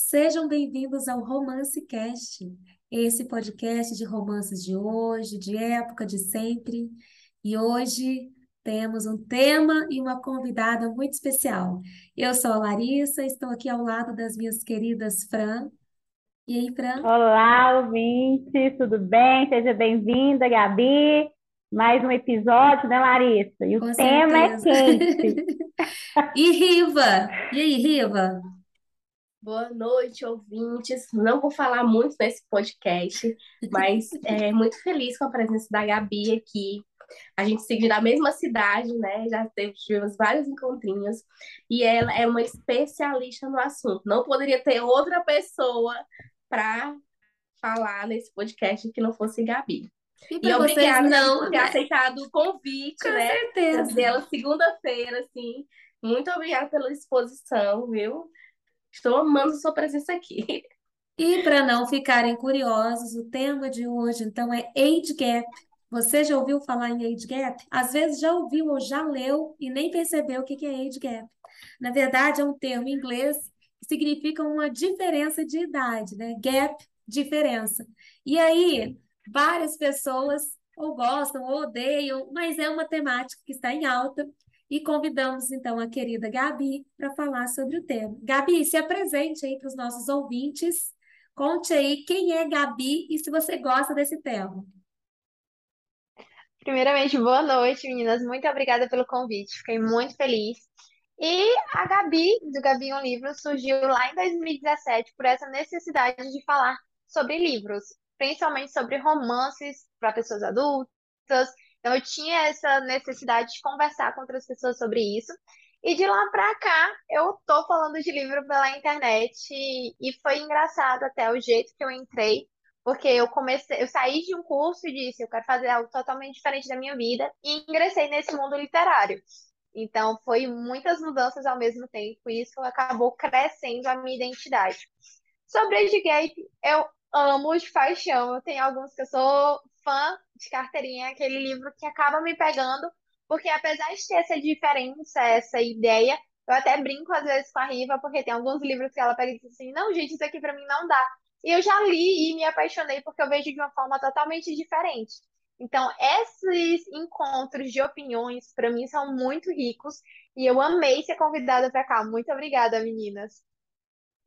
Sejam bem-vindos ao Romance Cast, esse podcast de romances de hoje, de época, de sempre. E hoje temos um tema e uma convidada muito especial. Eu sou a Larissa, estou aqui ao lado das minhas queridas Fran. E aí, Fran? Olá, ouvinte, tudo bem? Seja bem-vinda, Gabi. Mais um episódio, né, Larissa? E o Com tema é certeza. quente. E Riva? E aí, Riva? Boa noite, ouvintes. Não vou falar muito nesse podcast, mas é muito feliz com a presença da Gabi aqui. A gente se vive na mesma cidade, né? Já tivemos vários encontrinhos e ela é uma especialista no assunto. Não poderia ter outra pessoa para falar nesse podcast que não fosse Gabi. E E vocês obrigada não, por ter né? aceitado o convite, Com né? certeza. Trazer ela segunda-feira, assim. Muito obrigada pela disposição, viu? Estou amando sua presença aqui. E para não ficarem curiosos, o tema de hoje, então, é Age Gap. Você já ouviu falar em Age Gap? Às vezes já ouviu ou já leu e nem percebeu o que é Age Gap. Na verdade, é um termo em inglês que significa uma diferença de idade, né? Gap, diferença. E aí, várias pessoas ou gostam ou odeiam, mas é uma temática que está em alta. E convidamos então a querida Gabi para falar sobre o tema. Gabi, se apresente aí para os nossos ouvintes. Conte aí quem é Gabi e se você gosta desse tema. Primeiramente, boa noite, meninas. Muito obrigada pelo convite. Fiquei muito feliz. E a Gabi, do Gabi um Livro, surgiu lá em 2017 por essa necessidade de falar sobre livros, principalmente sobre romances para pessoas adultas. Então, eu tinha essa necessidade de conversar com outras pessoas sobre isso. E de lá pra cá, eu tô falando de livro pela internet e, foi engraçado até o jeito que eu entrei. Porque eu comecei, eu saí de um curso e disse, eu quero fazer algo totalmente diferente da minha vida e ingressei nesse mundo literário. Então, foi muitas mudanças ao mesmo tempo e isso acabou crescendo a minha identidade. Sobre Gap, eu amo de paixão. Eu tenho alguns que eu sou fã de carteirinha, aquele livro que acaba me pegando, porque apesar de ter essa diferença, essa ideia, eu até brinco às vezes com a Riva, porque tem alguns livros que ela pega e diz assim, não, gente, isso aqui pra mim não dá. E eu já li e me apaixonei porque eu vejo de uma forma totalmente diferente. Então, esses encontros de opiniões, para mim, são muito ricos e eu amei ser convidada para cá. Muito obrigada, meninas.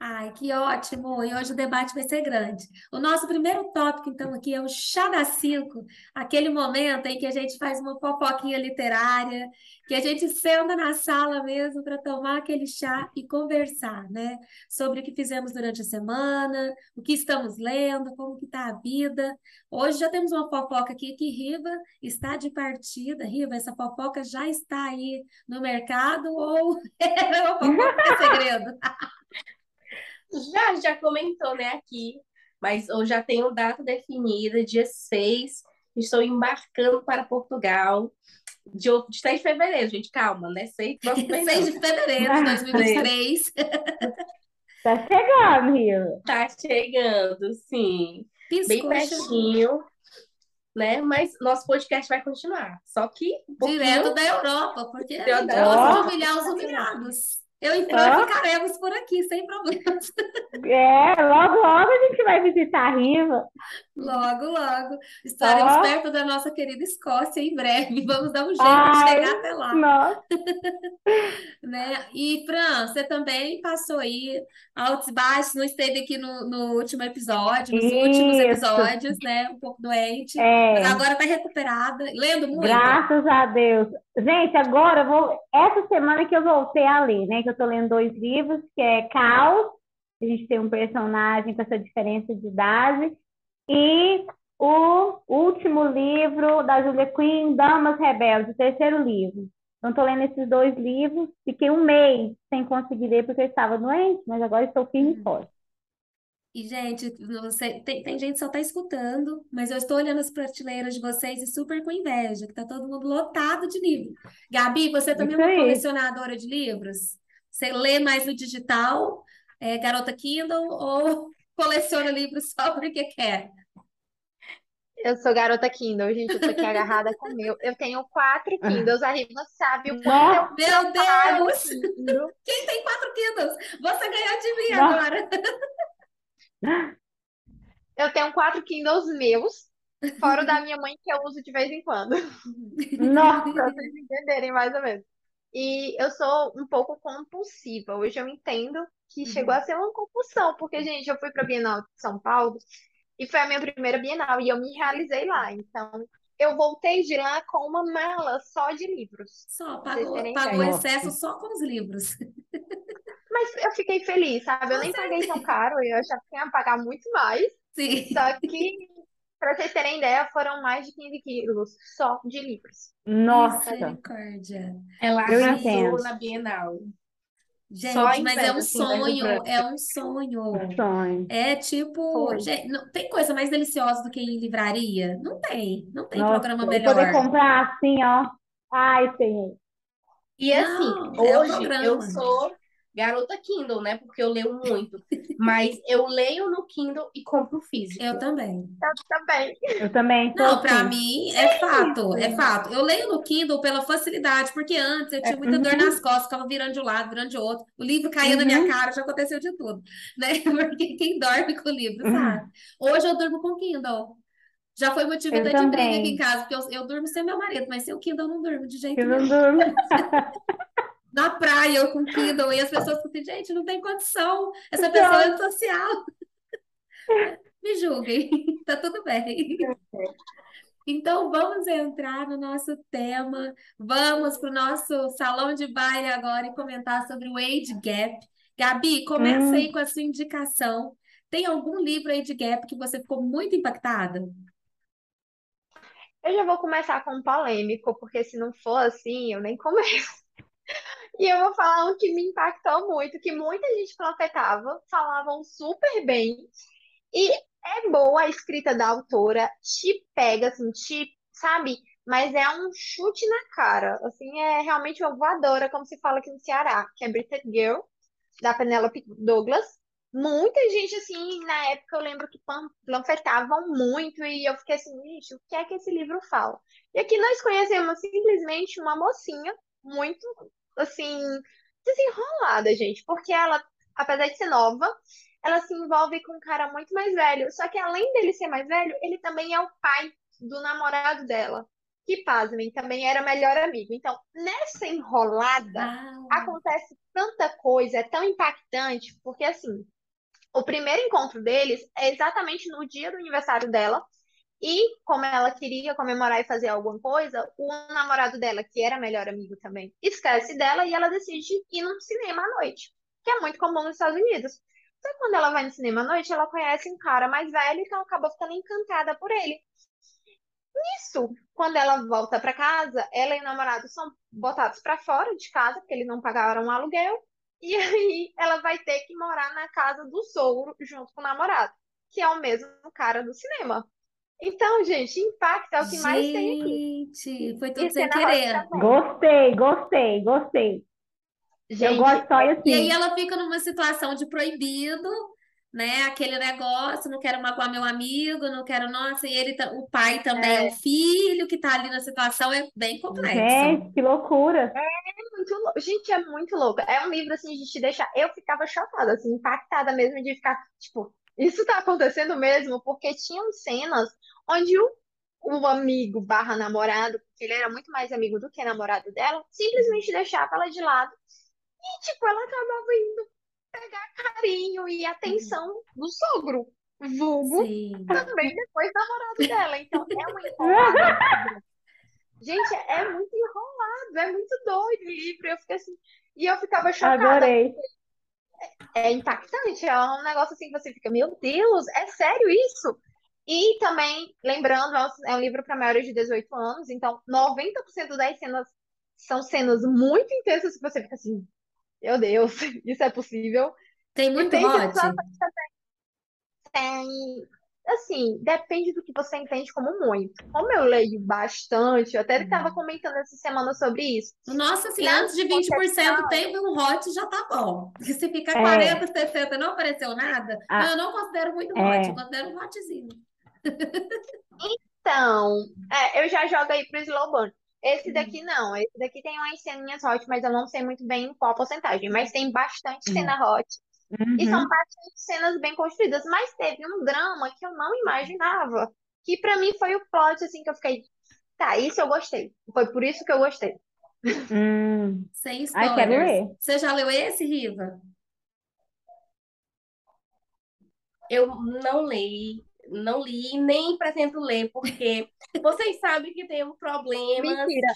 Ai, que ótimo! E hoje o debate vai ser grande. O nosso primeiro tópico, então, aqui é o chá das cinco, aquele momento em que a gente faz uma fofoquinha literária, que a gente senta na sala mesmo para tomar aquele chá e conversar, né? Sobre o que fizemos durante a semana, o que estamos lendo, como que está a vida. Hoje já temos uma fofoca aqui que Riva está de partida. Riva, essa fofoca já está aí no mercado ou é fofoca é segredo? Já, já comentou, né, aqui, mas eu já tenho data definida, dia 6, estou embarcando para Portugal, de, de 6 de fevereiro, gente, calma, né, 6 do próximo mês 6 não. de fevereiro de 2023. Tá chegando, Rio. Tá chegando, sim, bem Piscou, chegou. pertinho, né, mas nosso podcast vai continuar, só que um Direto da Europa, porque a gente gosta de humilhar os humilhados. Eu e ó. ficaremos por aqui, sem problemas. É, logo, logo a gente vai visitar a Riva. Logo, logo. Estaremos perto da nossa querida Escócia em breve. Vamos dar um jeito de chegar Ai, até lá. nossa. né? E, Fran, você também passou aí altos e baixos, não esteve aqui no, no último episódio, nos últimos Isso. episódios, né? Um pouco doente, mas É, agora tá recuperada, lendo muito. graças a Deus. Gente, agora eu vou. Essa semana que eu voltei a ler, né? Que eu tô lendo dois livros, que é Caos, a gente tem um personagem com essa diferença de idade, e o último livro da Julia Quinn, Damas Rebeldes, o terceiro livro. Então, tô lendo esses dois livros, fiquei um mês sem conseguir ler porque eu estava doente, mas agora estou firme e forte. E, gente, você, tem, tem gente que só tá escutando, mas eu estou olhando as prateleiras de vocês e super com inveja, que tá todo mundo lotado de livro. Gabi, você também é Isso uma aí. colecionadora de livros? Você lê mais no digital, é, garota Kindle, ou coleciona livros só porque quer? Eu sou garota Kindle, gente. Eu tô aqui agarrada com o meu. Eu tenho quatro Kindles. A Riva sabe o quanto eu Nossa, Meu Deus! Quem tem quatro Kindle Kindles. Você ganhou de mim Nossa. agora. Eu tenho quatro Kindles meus, fora o da minha mãe, que eu uso de vez em quando. Nossa, Pra vocês entenderem mais ou menos. E eu sou um pouco compulsiva. Hoje eu entendo que chegou a ser uma compulsão, porque, gente, eu fui para a Bienal de São Paulo e foi a minha primeira Bienal e eu me realizei lá. Então, eu voltei de lá com uma mala só de livros. Só, pagou, pagou ideia. excesso só com os livros. Mas eu fiquei feliz, sabe? Eu Com nem paguei tão caro, eu achava que ia pagar muito mais. Sim. Só que, para vocês terem ideia, foram mais de 15 quilos só de livros. nossa. Misericórdia. Ela Eu arrasou entendo. na Bienal. Gente, Só mas é um assim, sonho, é um sonho. Um sonho. É tipo, gente, não, tem coisa mais deliciosa do que ir em livraria? Não tem, não tem Nossa, programa e poder melhor. comprar assim, ó. Ai, Senhor. E assim, Não, é hoje eu programa. sou garota Kindle, né? Porque eu leio muito. Mas eu leio no Kindle e compro físico. Eu também. Eu também. Eu também Não, para mim é fato, é fato. Eu leio no Kindle pela facilidade, porque antes eu tinha muita dor nas costas, ficava virando de um lado, virando de outro. O livro caía na minha Uhum. cara, já aconteceu de tudo, né? Porque quem dorme com o livro, Uhum. sabe? Hoje eu durmo com o Kindle. Já foi motivo Eu de briga aqui também. em casa, porque eu, eu durmo sem meu marido, mas sem o Kindle eu não durmo de jeito Eu nenhum. não durmo. Na praia, eu com Kindle, e as pessoas ficam assim, gente, não tem condição, essa Não. pessoa é antissocial. Me julguem, tá tudo bem. Então, vamos entrar no nosso tema, vamos para o nosso salão de baile agora e comentar sobre o Age Gap. Gabi, começa Hum. aí com a sua indicação. Tem algum livro Age Gap que você ficou muito impactada? Eu já vou começar com um polêmico, porque se não for assim, eu nem começo. E eu vou falar um que me impactou muito, que muita gente panfletava, falavam super bem. E é boa a escrita da autora, te pega, assim, te, sabe? Mas é um chute na cara. Assim, é realmente uma voadora, como se fala aqui no Ceará, que é Britain Girl, da Penelope Douglas. Muita gente, assim, na época eu lembro que pan- panfletavam muito e eu fiquei assim, gente, o que é que esse livro fala? E aqui nós conhecemos simplesmente uma mocinha muito, assim, desenrolada, gente, porque ela, apesar de ser nova, ela se envolve com um cara muito mais velho. Só que além dele ser mais velho, ele também é o pai do namorado dela, que, pasmem, também era melhor amigo. Então, nessa enrolada, Ah, acontece tanta coisa, é tão impactante, porque assim, o primeiro encontro deles é exatamente no dia do aniversário dela, e como ela queria comemorar e fazer alguma coisa, o namorado dela, que era melhor amigo também, esquece dela e ela decide ir num cinema à noite, que é muito comum nos Estados Unidos. Só que quando ela vai no cinema à noite, ela conhece um cara mais velho, então acaba ficando encantada por ele. Nisso, quando ela volta para casa, ela e o namorado são botados para fora de casa, porque eles não pagaram o aluguel, e aí ela vai ter que morar na casa do sogro junto com o namorado, que é o mesmo cara do cinema. Então, gente, impacto é o que mais tem aqui. gente, foi tudo E sem querer. Gostei, gostei, gostei. Eu Gente, gosto de história E aí assim. ela fica numa situação de proibido, né? Aquele negócio, não quero magoar meu amigo, não quero, nossa, e ele, o pai também é o filho que tá ali na situação, é bem complexo. Gente, que loucura. muito lou- Gente, é muito louco. É um livro assim de te deixar. Eu ficava chocada, assim, impactada mesmo de ficar, tipo, isso tá acontecendo mesmo? Porque tinham cenas onde o, o amigo barra namorado, porque ele era muito mais amigo do que namorado dela, simplesmente deixava ela de lado. E, tipo, ela acabava indo pegar carinho e atenção do sogro. Vulgo Sim. também depois namorado dela. Então, é uma enrolada. Gente, é muito enrolado, é muito doido o livro. Eu fiquei assim. E eu ficava chocada. Adorei. É impactante, é um negócio assim que você fica, meu Deus, é sério isso? E também, lembrando, é um- é livro para maiores de 18 anos, então 90% das cenas são cenas muito intensas que você fica assim, meu Deus, isso é possível. Tem muito tem também. Tem, assim, depende do que você entende como muito. Como eu leio bastante, eu até Uhum. estava comentando essa semana sobre isso. Nossa, assim, Na antes de 20% teve um hot, já tá bom. Porque se ficar É. 40, 60 não apareceu nada, Ah. eu não considero muito É. hot, eu considero um hotzinho. Então, é, eu já jogo aí pro slow burn. Esse daqui não. Esse daqui tem umas ceninhas hot, mas eu não sei muito bem em qual porcentagem. Mas tem bastante Hum. cena hot. E são Uhum. bastante cenas bem construídas. Mas teve um drama que eu não imaginava. Que pra mim foi o plot, assim, que eu fiquei. Tá, isso eu gostei. Foi por isso que eu gostei. Hum. Sem Ai, quero spoilers. ler. Você já leu esse, Riva? Eu não li, não li, nem pretendo ler, porque vocês sabem que tenho problemas Mentira.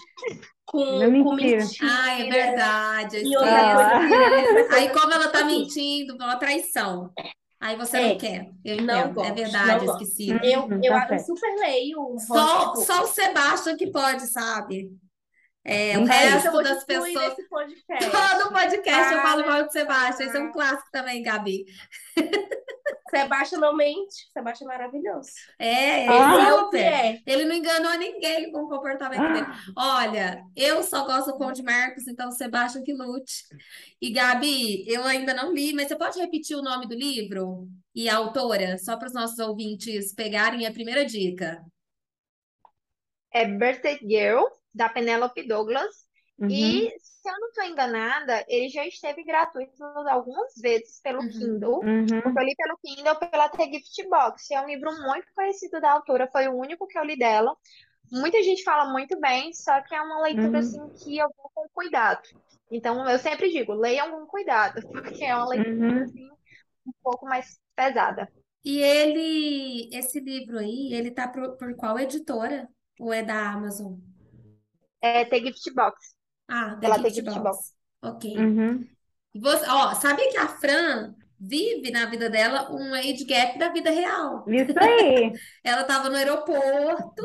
com, Não, com mentira. mentira. Ah, é verdade. E outra coisa, Aí, como ela tá Assim. mentindo, é uma traição. Aí você não É. quer. Eu Não entendo. É gosto, verdade, não gosto. esqueci. eu, Uhum, eu, tá eu super leio Só, tipo, só o Sebastião que pode, sabe? É, o Então, Aí, resto eu vou das pessoas. podcast. Todo podcast eu falo mal de Sebastião. Isso é um clássico também, Gabi. Sebastião não mente. Sebastião é maravilhoso. É, ele Ah. Ele é o que super. é. Ele não enganou ninguém com o comportamento dele. Olha, eu só gosto do Conde Marcos, então Sebastião que lute. E Gabi, eu ainda não li, mas você pode repetir o nome do livro e a autora, só para os nossos ouvintes pegarem a primeira dica. É Birthday Girl, da Penelope Douglas. Uhum. E, se eu não estou enganada, ele já esteve gratuito algumas vezes pelo Uhum. Kindle. Uhum. Porque eu li pelo Kindle pela The Gift Box. É um livro muito conhecido da autora, foi o único que eu li dela. Muita gente fala muito bem, só que é uma leitura Uhum. assim que eu vou com cuidado. Então, eu sempre digo, leiam com cuidado, porque é uma leitura Uhum. assim um pouco mais pesada. E ele, esse livro aí, ele tá por, por qual editora? Ou é da Amazon? É The Gift Box. Ah, da Pela The Gift Gift Box. Ok. Uhum. Você, ó, sabia que a Fran vive na vida dela um age gap da vida real? Isso aí. Ela tava no aeroporto,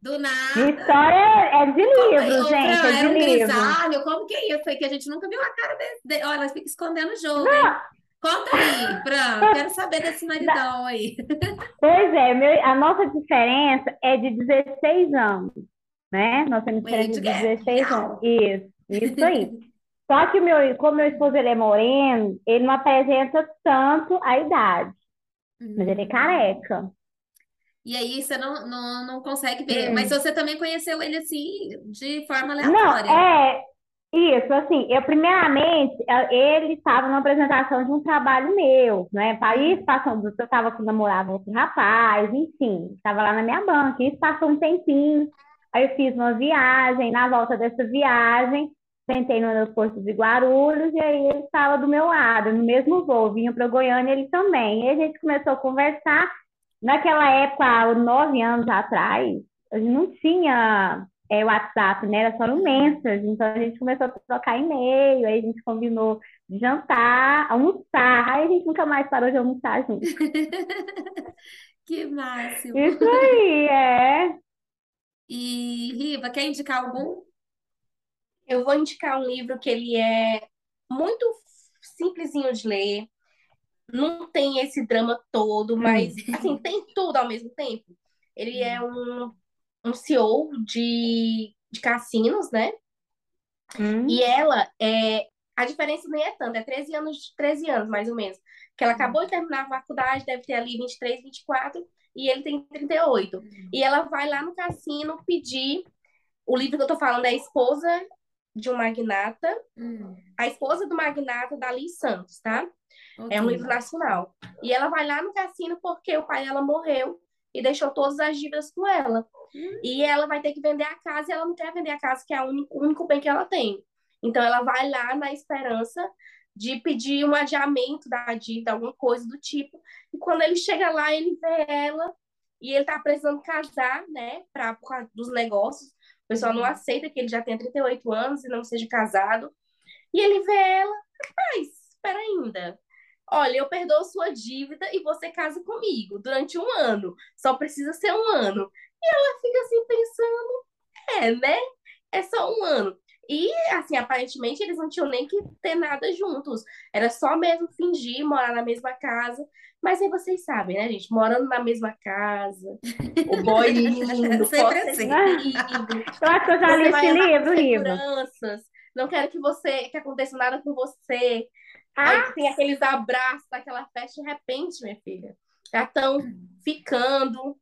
do nada. história é de Ô, livro, Fran, gente, é de era um livro. grisalho, como que é isso? Foi que a gente nunca viu a cara desse. De... Olha, ela fica escondendo o jogo, hein? Não, Conta aí, Fran. Quero saber desse maridão aí. pois é, meu- a nossa diferença é de 16 anos, né? Nós temos diferença de gap 16 real. anos. Isso, isso aí. Só que o meu, como meu esposo ele é moreno, ele não apresenta tanto a idade, mas ele é Hum. careca. E aí você não, não, não consegue ver. Hum. Mas você também conheceu ele assim, de forma Não, aleatória. é isso, assim, eu primeiramente, eh, ele estava numa apresentação de um trabalho meu, né? País passando, eu estava com namorava outro rapaz, enfim, estava lá na minha banca, isso passou um tempinho, aí eu fiz uma viagem, na volta dessa viagem, sentei no aeroporto de Guarulhos, e aí ele estava do meu lado, no mesmo voo, vinha para Goiânia ele também, e a gente começou a conversar, naquela época, nove anos atrás, a gente não tinha é, WhatsApp, né? Era só no Messenger. Então a gente começou a trocar e-mail, aí a gente combinou de jantar, almoçar. Aí a gente nunca mais parou de almoçar junto. Que máximo. Isso aí, é. E, Riva, quer indicar algum? Eu vou indicar um livro que ele é muito simplesinho de ler, não tem esse drama todo, mas assim, tem tudo ao mesmo tempo. Ele é um, um CEO de, de cassinos, né? Hum, E ela é. A diferença nem é tanta, é 13 anos, 13 anos, mais ou menos. Que ela acabou de terminar a faculdade, deve ter ali 23, 24, e ele tem 38. E ela vai lá no cassino pedir. O livro que eu tô falando é a esposa de um magnata, Hum, a esposa do magnata Dali Santos, tá? ok. É um livro nacional. E ela vai lá no cassino porque o pai dela morreu e deixou todas as dívidas com ela. Hum. E ela vai ter que vender a casa e ela não quer vender a casa, que é o único, o único bem que ela tem. Então ela vai lá na esperança de pedir um adiamento da dívida, alguma coisa do tipo. E quando ele chega lá, ele vê ela e ele tá precisando casar, né, pra, por causa dos negócios. O pessoal não aceita que ele já tenha 38 anos e não seja casado. E ele vê ela, rapaz, espera ainda. Olha, eu perdoo sua dívida e você casa comigo durante um ano. Só precisa ser um ano. E ela fica assim pensando, é, né? É só um ano. E, assim, aparentemente eles não tinham nem que ter nada juntos. Era só mesmo fingir morar na mesma casa. Mas aí vocês sabem, né, gente? Morando na mesma casa, o boy lindo, Sempre assim. lindo, Eu acho que eu já li esse livro, seguranças. Não quero que você que aconteça nada com você. Ah, Aí tem aqueles abraços daquela festa de repente, minha filha. Já estão ficando.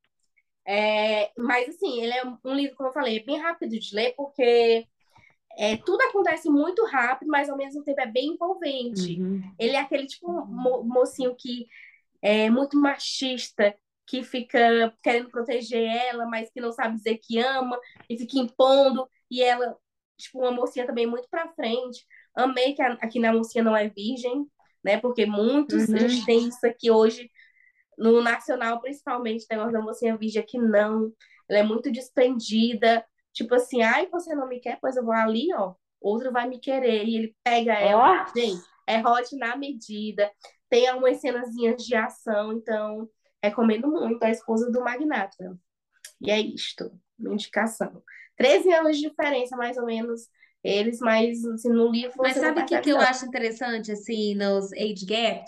É, mas, assim, ele é um livro, como eu falei, é bem rápido de ler, porque é, tudo acontece muito rápido, mas ao mesmo tempo é bem envolvente. Uhum. Ele é aquele tipo mo mocinho que é muito machista, que fica querendo proteger ela, mas que não sabe dizer que ama, e fica impondo, e ela, tipo, uma mocinha também muito pra frente. Amei que a, aqui na mocinha não é virgem, né? Porque muitos, Uhum. a gente tem isso aqui hoje, no nacional, principalmente, o negócio da mocinha virgem aqui não. Ela é muito desprendida, tipo assim, ai, você não me quer, pois eu vou ali, ó, outro vai me querer, e ele pega ela. Ó, Gente, é hot na medida, tem algumas cenazinhas de ação, então recomendo muito a esposa do magnata. E é isto, minha indicação. 13 anos de diferença, mais ou menos, eles, mas assim, no livro Mas sabe o que, que eu acho interessante, assim, nos age gap?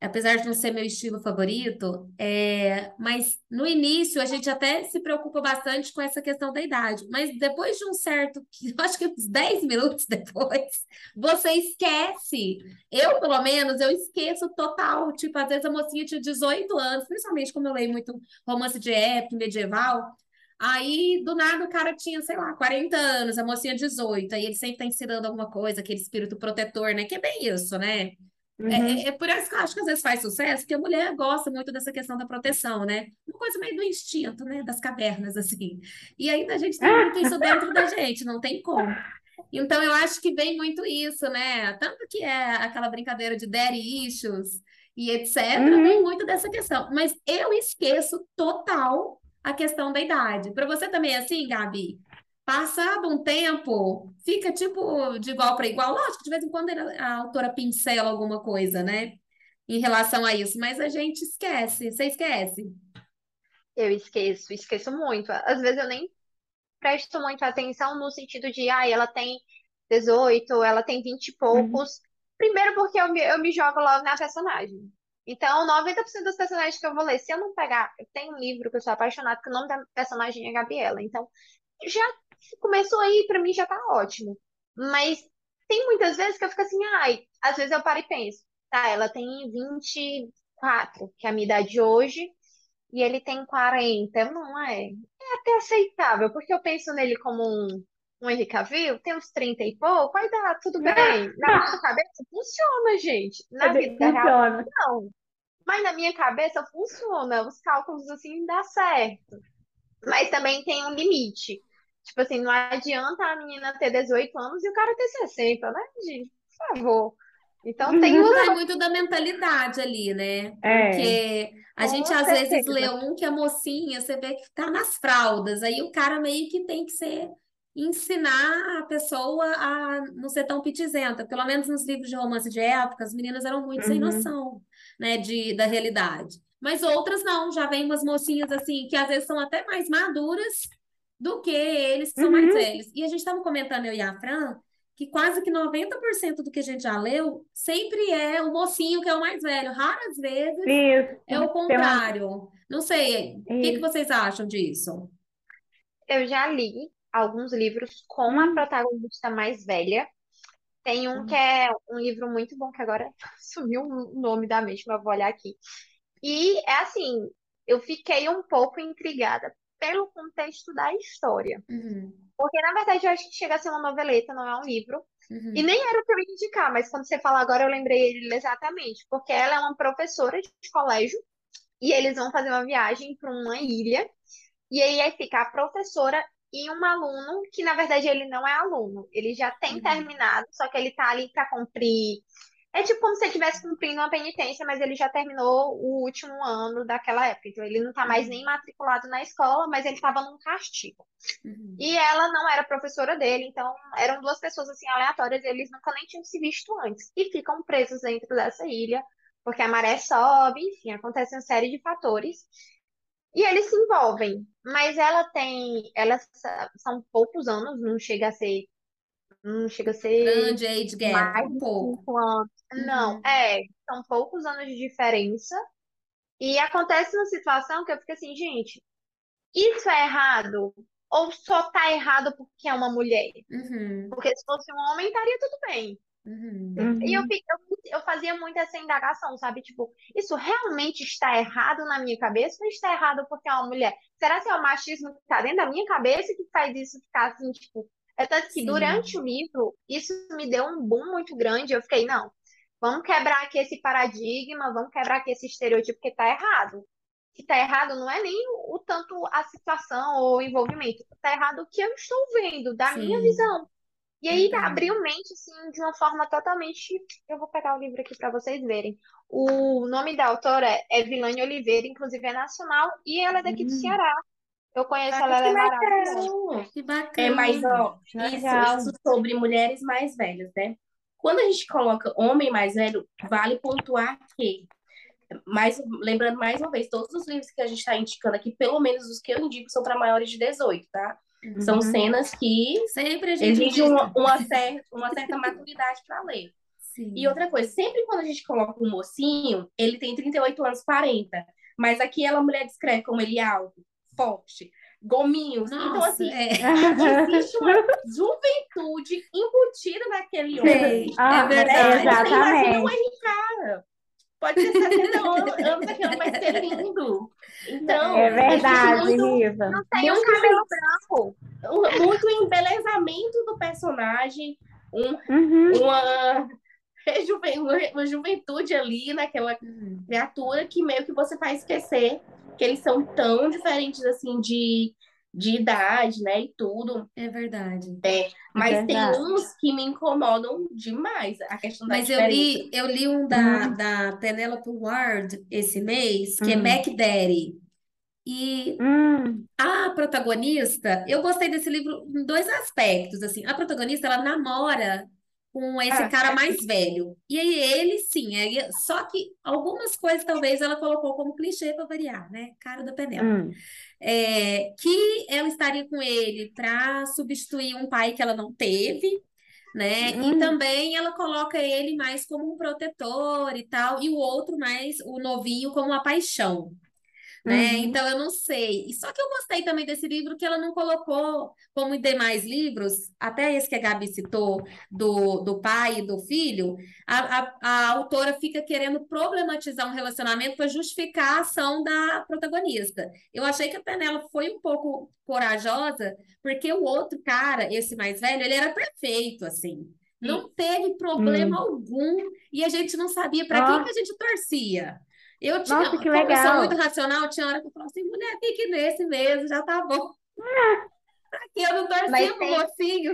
Apesar de não ser meu estilo favorito, é... mas no início a gente até se preocupa bastante com essa questão da idade. Mas depois de um certo, acho que uns 10 minutos depois, você esquece. Eu, pelo menos, eu esqueço total. Tipo, às vezes a mocinha tinha 18 anos, principalmente como eu leio muito romance de época, medieval. Aí, do nada, o cara tinha, sei lá, 40 anos, a mocinha 18. Aí ele sempre tá ensinando alguma coisa, aquele espírito protetor, né? Que é bem isso, né? É, uhum. é- é por isso que eu acho que às vezes faz sucesso, porque a mulher gosta muito dessa questão da proteção, né? Uma coisa meio do instinto, né? Das cavernas, assim. E ainda a gente tem muito isso dentro da gente, não tem como. Então, eu acho que vem muito isso, né? Tanto que é aquela brincadeira de daddy issues e etc., Uhum. vem muito dessa questão. Mas eu esqueçu total a questão da idade. Para você também é assim, Gabi? Passado um tempo, fica tipo de igual para igual. Lógico, de vez em quando a autora pincela alguma coisa, né? Em relação a isso, mas a gente esquece. Você esquece? Eu esqueço, esqueço muito. Às vezes eu nem presto muita atenção no sentido de, ah, ela tem 18, ela tem 20 e poucos. Primeiro porque eu me, eu me jogo logo na personagem. Então, 90% dos personagens que eu vou ler, se eu não pegar, eu tenho um livro que eu sou apaixonada, que o nome da personagem é Gabriela. Então, já começou aí, pra mim já tá ótimo. Mas tem muitas vezes que eu fico assim, ai, às vezes eu paro e penso, tá, ela tem 24, que é a minha idade hoje, e ele tem 40. Não é? É até aceitável, porque eu penso nele como um, um Henry Cavill, tem uns 30 e pouco, dá tudo bem. Na minha cabeça funciona, gente. Na vida real, Funciona. não. Mas na minha cabeça funciona. Os cálculos assim dá certo. Mas também tem um limite. Tipo assim, não adianta a menina ter 18 anos e o cara ter 60, né, gente? Por favor. Então tem umas Vai muito da mentalidade ali, né? É. Porque a Com gente às vezes certeza. lê um que a mocinha, você vê que tá nas fraldas, aí o cara meio que tem que ser ensinar a pessoa a não ser tão pitizenta. Pelo menos nos livros de romance de época, as meninas eram muito sem Uhum. noção, né, de, da realidade. Mas outras não, já vem umas mocinhas assim, que às vezes são até mais maduras do que eles que são mais Uhum. velhos. E a gente estava comentando, eu e a Fran, que quase que 90% do que a gente já leu sempre é o mocinho que é o mais velho. Raras vezes Isso. é o contrário. Não sei, o que que vocês acham disso? Eu já li alguns livros com a protagonista mais velha. Tem um que é um livro muito bom, que agora sumiu o nome da mente, mas eu vou olhar aqui. E é assim, eu fiquei um pouco intrigada pelo contexto da história. Uhum, Porque, na verdade, eu acho que chega a ser uma noveleta, não é um livro. uhum, E nem era o que eu ia indicar, mas quando você fala agora, eu lembrei ele exatamente. Porque ela é uma professora de colégio e eles vão fazer uma viagem para uma ilha. E aí aí fica a professora e um aluno, que na verdade ele não é aluno. Ele já tem Uhum. terminado, só que ele tá ali para cumprir. É tipo como se ele estivesse cumprindo uma penitência, mas ele já terminou o último ano daquela época. Então ele não tá mais Uhum. nem matriculado na escola, mas ele estava num castigo. uhum. E ela não era professora dele, então eram duas pessoas assim aleatórias, e eles nunca nem tinham se visto antes. E ficam presos dentro dessa ilha, porque a maré sobe, enfim, acontece uma série de fatores. E eles se envolvem, mas ela tem, elas são poucos anos, não chega a ser, não chega a ser Grande age gap, mais um pouco. anos. Não, Uhum. é, são poucos anos de diferença. E acontece uma situação que eu fico assim, gente, isso é errado? Ou só tá errado porque é uma mulher? Uhum. Porque se fosse um homem, estaria tudo bem. Uhum. E eu, Uhum. eu, eu fazia muito essa indagação, sabe? Tipo, isso realmente está errado na minha cabeça ou está errado porque é uma mulher? Será que é o machismo que está dentro da minha cabeça que faz isso ficar assim, tipo. É tanto que durante Sim. o livro, isso me deu um boom muito grande. Eu fiquei, não, vamos quebrar aqui esse paradigma, vamos quebrar aqui esse estereotipo que está errado. O que está errado não é nem o, o tanto a situação ou o envolvimento, está errado o que eu estou vendo, da minha Sim, visão. E aí verdade. abriu mente, assim, de uma forma totalmente. Eu vou pegar o livro aqui para vocês verem. O nome da autora é Vilane Oliveira, inclusive é nacional, e ela é daqui do Hum, Ceará. Eu conheço ela, que é maravilhosa. legal! Que É, mas, bacana. ó, isso, isso sobre mulheres mais velhas, né? Quando a gente coloca homem mais velho, vale pontuar que, mais, lembrando mais uma vez, todos os livros que a gente está indicando aqui, pelo menos os que eu indico, são para maiores de 18, tá? São Uhum. cenas que Sempre a gente exigem uma, uma, cer uma certa maturidade para ler. E Sim. outra coisa, sempre quando a gente coloca um mocinho, ele tem 38 anos, 40. Mas aqui ela mulher descreve como ele é alto, forte, gominhos. Então, Nossa, assim, é. existe uma juventude embutida naquele homem. Sei, é Ah, né? verdade. Você imagina um exatamente. RK. Pode ter 60 anos, anos aquele vai ser lindo. Então, É É. verdade, Riva. Não tem um cabelo branco. muito embelezamento do personagem, um, Uhum. uma, uma juventude ali naquela Uhum. criatura que meio que você faz esquecer que eles são tão diferentes assim de, de idade, né? E tudo. É verdade. Mas tem Verdade. uns que me incomodam demais. A questão da Mas eu li, eu li um da, Hum, da Penelope Ward esse mês, que é hum, Mac Daddy. E hum. a protagonista, eu gostei desse livro em dois aspectos, assim. A protagonista, ela namora com esse Ah, cara mais velho. E aí ele, sim, aí, só que algumas coisas talvez ela colocou como clichê para variar, né? Cara da Penélope. Hum. É, que ela estaria com ele para substituir um pai que ela não teve, né? E Hum. também ela coloca ele mais como um protetor e tal, e o outro mais, o novinho, como uma paixão né? Uhum. Então eu não sei. E só que eu gostei também desse livro que ela não colocou, como em demais livros, até esse que a Gabi citou, do, do pai e do filho, a, a, a autora fica querendo problematizar um relacionamento para justificar a ação da protagonista. Eu achei que a Penélope foi um pouco corajosa, porque o outro cara, esse mais velho, ele era perfeito, assim. Não teve problema Hum. algum e a gente não sabia para quem Ó, que a gente torcia. Eu tinha, nossa, que como eu sou muito racional, tinha hora que eu falava assim, mulher, fique nesse mesmo, já tá bom. Aqui eu não torcia Mas pro tem, mocinho.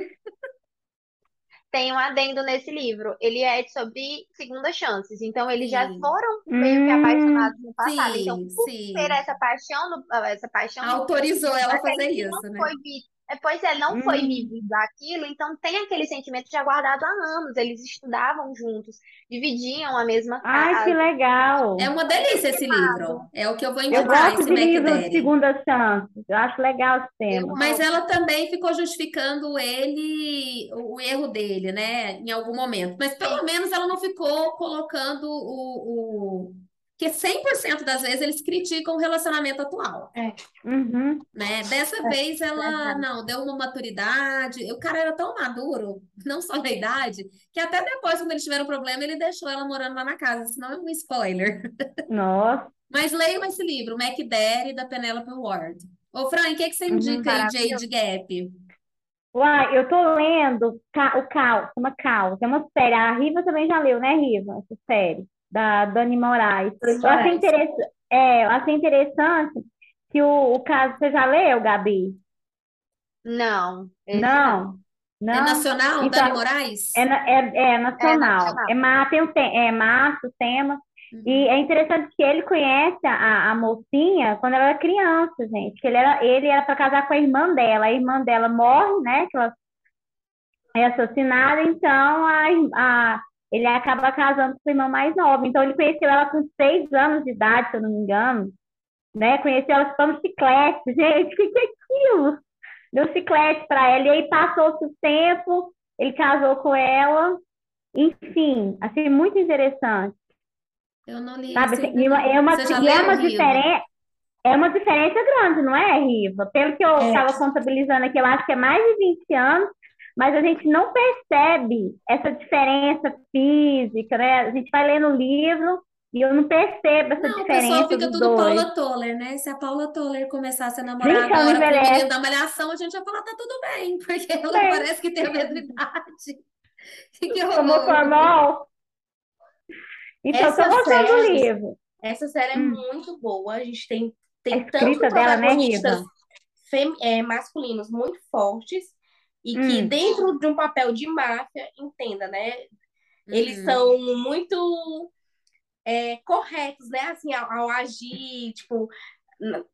tem um adendo nesse livro. Ele é sobre segundas chances. Então, eles já Sim, foram meio que Hum. apaixonados no passado. Então, sim, por ter sim. essa paixão, essa paixão Autorizou ela a até fazer que não isso, né? foi visto. É, Pois é, não foi Hum. vivido aquilo, então tem aquele sentimento já guardado há anos. Eles estudavam juntos, dividiam a mesma Ai, que casa. legal. É uma delícia esse livro. É o que eu vou Eu indicar, gosto esse de livros de segunda chance. Eu acho legal esse Eu tema. Mas ela também ficou justificando ele, o, o erro dele, né, em algum momento. Mas pelo menos ela não ficou colocando o, o... Porque 100% das vezes eles criticam o relacionamento atual. É, Uhum. né? Dessa é vez ela, verdade. não, deu uma maturidade. O cara era tão maduro, não só na idade, que até depois, quando eles tiveram problema, ele deixou ela morando lá na casa, senão é um spoiler. Nossa. Mas leiam esse livro, Mac Daddy, da Penelope Ward. Ô, Fran, o que que você Uhum. indica aí de. Age Gap? Uai, eu tô lendo o Caos, uma Caos. É uma série. A Riva também já leu, né, Riva? Essa série, da Dani Moraes. Dani Eu achei interessante, é, eu achei interessante que o, o caso, você já leu, Gabi? Não, não. Não, É nacional, Dani Então, Moraes? é, é, é É nacional. nacional. É, te- é o tema. E Uhum. é interessante que ele conhece a, a mocinha quando ela era criança, gente. Que ele era, ele era para casar com a irmã dela. A irmã dela morre, né? Que ela é assassinada, então a, a- ele acaba casando com a irmã mais nova. Então ele conheceu ela com seis anos de idade, se eu não me engano, né? Conheceu ela chupando chiclete. Gente, o que que é aquilo? Deu chiclete para ela, e aí passou-se o tempo, ele casou com ela. Enfim, achei muito interessante, Eu não li sabe? Assim, uma, é uma, Você já é uma Riva? diferença, é uma diferença grande, não é, Riva? Pelo que eu É. estava contabilizando aqui, eu acho que é mais de 20 anos, mas a gente não percebe essa diferença física, né? A gente vai lendo o livro e eu não percebo essa Não, o pessoal diferença fica tudo dois. Paula Toller, né? Se a Paula Toller começasse a namorar Gente, agora com o menino da Malhação, a gente vai falar, tá tudo bem, porque ela Bem, parece que tem a mesma idade. Que tomou horror. formal. Então, Essa estou gostando do livro. essa série é Hum. muito boa. A gente tem, A tem tanto escrita dela, né, protagonistas Riva? fem- é, masculinos muito fortes e que Hum. dentro de um papel de máfia, entenda, né? Eles Uhum. são muito é, corretos, né? Assim, ao, ao agir, tipo, na,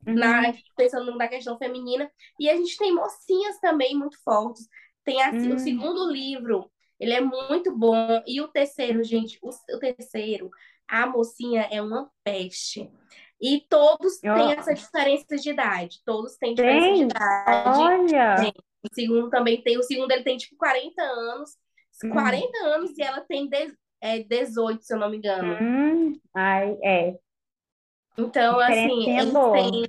na- Uhum. pensando na questão feminina. E a gente tem mocinhas também muito fortes. Tem a- o Hum. segundo livro, ele é muito bom. E o terceiro, gente, o, o terceiro, a mocinha é uma peste. E todos têm Ó, essa diferença de idade. Todos têm diferença de Tem? idade. Olha. Tem. O segundo também tem. O segundo ele tem tipo 40 anos. Hum. 40 anos e ela tem de- é, 18, se eu não me engano. Hum. Ai, é. Então, assim, eles boa. têm,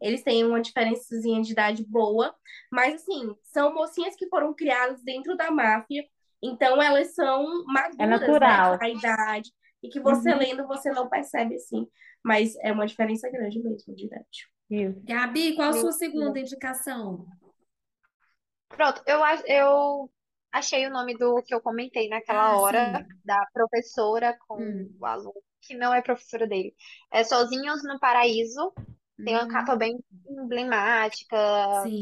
eles têm uma diferençazinha de idade boa, mas assim, são mocinhas que foram criadas dentro da máfia, então elas são É maduras, né, natural. para a idade, e que você Uhum. lendo você não percebe assim, mas é uma diferença grande mesmo de idade. Isso. Gabi, qual a sua segunda indicação? Pronto, eu, ach- eu achei o nome do que eu comentei naquela Ah, hora, sim. da professora com Hum. o aluno, que não é professora dele. É Sozinhos no Paraíso. Tem uma Hum, capa bem emblemática,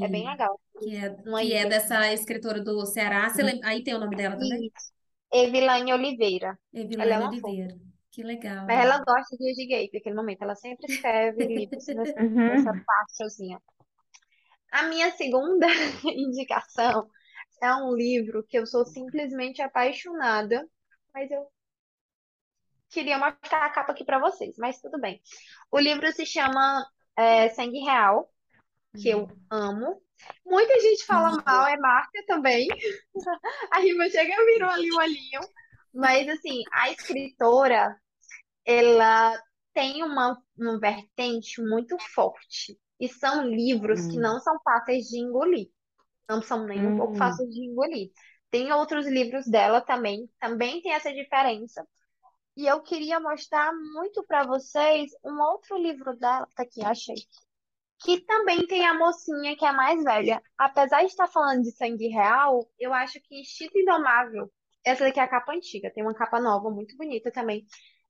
é bem sim. legal. Que é, Uma que é ilha. dessa escritora do Ceará. Você? Aí tem o nome dela também? Isso. Evilane Oliveira. Ela é Evilane uma. Oliveira. Que legal. Mas ela gosta de gay naquele momento. Ela sempre escreve livros nessa, nessa Uhum. A minha segunda indicação é um livro que eu sou simplesmente apaixonada, mas eu queria mostrar a capa aqui para vocês, mas tudo bem. O livro se chama é, Sangue Real, que eu amo. Muita gente fala mal, é Márcia também. A Riva chega e virou ali o olhinho. Mas, assim, a escritora, ela tem uma, uma vertente muito forte. E são livros que Hum. não são fáceis de engolir. Não são nem um pouco Hum. fáceis de engolir. Tem outros livros dela também, também tem essa diferença. E eu queria mostrar muito para vocês um outro livro dela, tá aqui, achei. Que também tem a mocinha que é mais velha. Apesar de estar falando de sangue real, eu acho que Instinto Indomável, essa daqui é a capa antiga, tem uma capa nova, muito bonita também.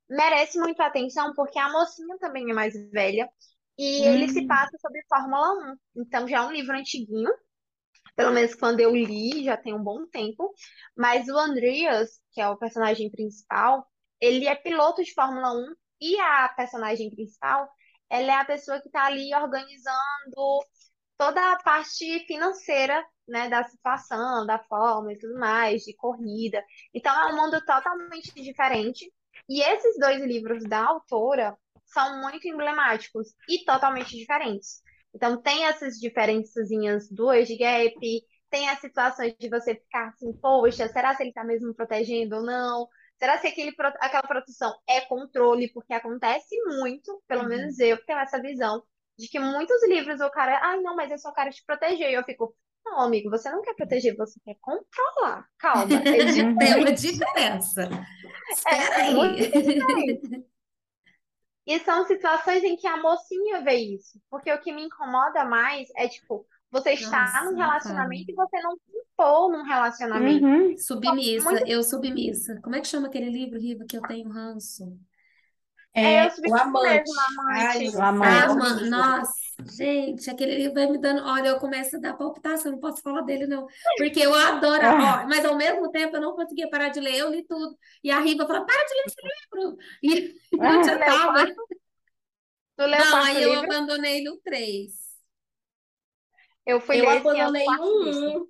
Merece muito atenção porque a mocinha também é mais velha e ele se Hum. passa sobre Fórmula 1. Então já é um livro antiguinho, pelo menos quando eu li, já tem um bom tempo. Mas o Andreas, que é o personagem principal, ele é piloto de Fórmula 1 e a personagem principal, ela é a pessoa que está ali organizando toda a parte financeira, né, da situação, da forma e tudo mais, de corrida. Então é um mundo totalmente diferente. E esses dois livros da autora são muito emblemáticos e totalmente diferentes. Então tem essas diferençazinhas do age gap, tem as situações de você ficar assim, poxa, será que ele está mesmo protegendo ou não? Será que aquele, aquela proteção é controle? Porque acontece muito, pelo Uhum. menos eu que tenho essa visão, de que muitos livros o cara, ai não, mas eu só quero te proteger. E eu fico, não, amigo, você não quer proteger, você quer controlar. Calma, é. Tem uma diferença. É diferente. E são situações em que a mocinha vê isso. Porque o que me incomoda mais é, tipo, você está Nossa, num relacionamento e você não se impor num relacionamento. Uhum. Submissa, Muito eu submissa. Como é que chama aquele livro, Riva, que eu tenho ranço? é É, eu o submissa amante. mesmo, Ai, amante. meu O amante. é Ah, nossa, gente, aquele livro vai me dando. Olha, eu começo a dar palpitação, não posso falar dele, não. Porque eu adoro, Ah, ó, mas ao mesmo tempo eu não conseguia parar de ler, eu li tudo. E a Riva falou: para de ler esse livro. E eu ah, Tu já tava. Tu leu Não, aí eu livro? abandonei no 3. Eu fui Eu ler abandonei no livro. 1.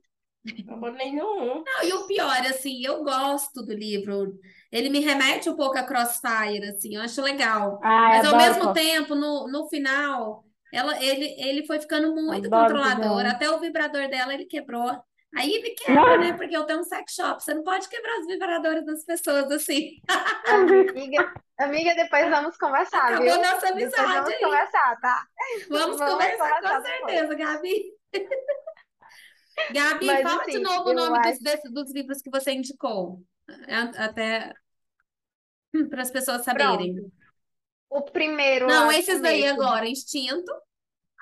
Eu abandonei no 1. Não, e o pior, assim, eu gosto do livro. Ele me remete um pouco a Crossfire, assim, eu acho legal. ai, Mas ao adoro mesmo tempo, no, no final, ela, ele, ele foi ficando muito Adoro controlador. Até o vibrador dela ele quebrou. Aí ele quebra, né? Não. Porque eu tenho um sex shop. Você não pode quebrar os vibradores das pessoas assim. Amiga, amiga, depois vamos conversar, Acabou viu? nossa Depois amizade vamos aí. conversar, tá? Vamos Vamos conversar com conversar depois. certeza, Gabi. Gabi, Mas, fala de assim, novo o eu nome dos, acho- desse- dos livros que você indicou, A- até para as pessoas saberem. Pronto. O primeiro Não, lá esses daí mesmo. agora, Instinto.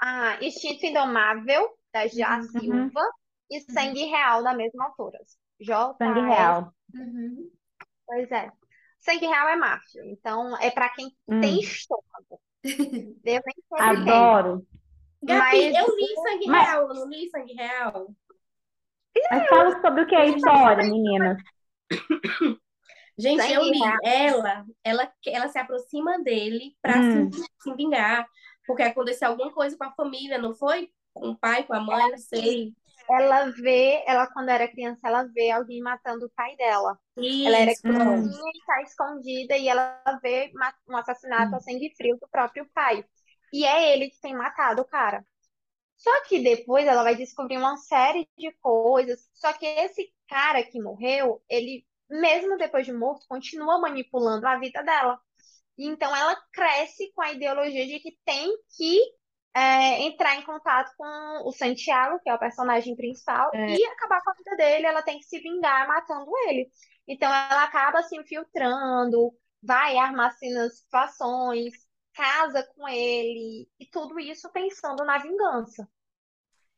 Ah, Instinto Indomável, da Já Uhum. Silva, e Sangue Real, da mesma autora. J. Sangue real. Uhum. Pois é. Sangue Real é máfia, então é para quem Hum. tem estômago. Eu. Adoro. Gabi, Mas- eu li Sangue Mas- Real, eu não li Sangue Real. Mas fala sobre o que é a história, meninas. Gente, Sangue eu li. Ela, ela, ela se aproxima dele pra Hum. se, se vingar. Porque aconteceu alguma coisa com a família, não foi? Com o pai, com a mãe, não sei. Ela vê, ela quando era criança, ela vê alguém matando o pai dela. Ela era Isso. pequenininha e tá escondida e ela vê um assassinato a sangue frio do próprio pai. E é ele que tem matado o cara. Só que depois ela vai descobrir uma série de coisas. Só que esse cara que morreu, ele, mesmo depois de morto, continua manipulando a vida dela. E Então ela cresce com a ideologia de que tem que é, entrar em contato com o Santiago, que é o personagem principal, É. e acabar com a vida dele. Ela tem que se vingar matando ele. Então ela acaba se infiltrando, vai armacina situações, casa com ele, e tudo isso pensando na vingança.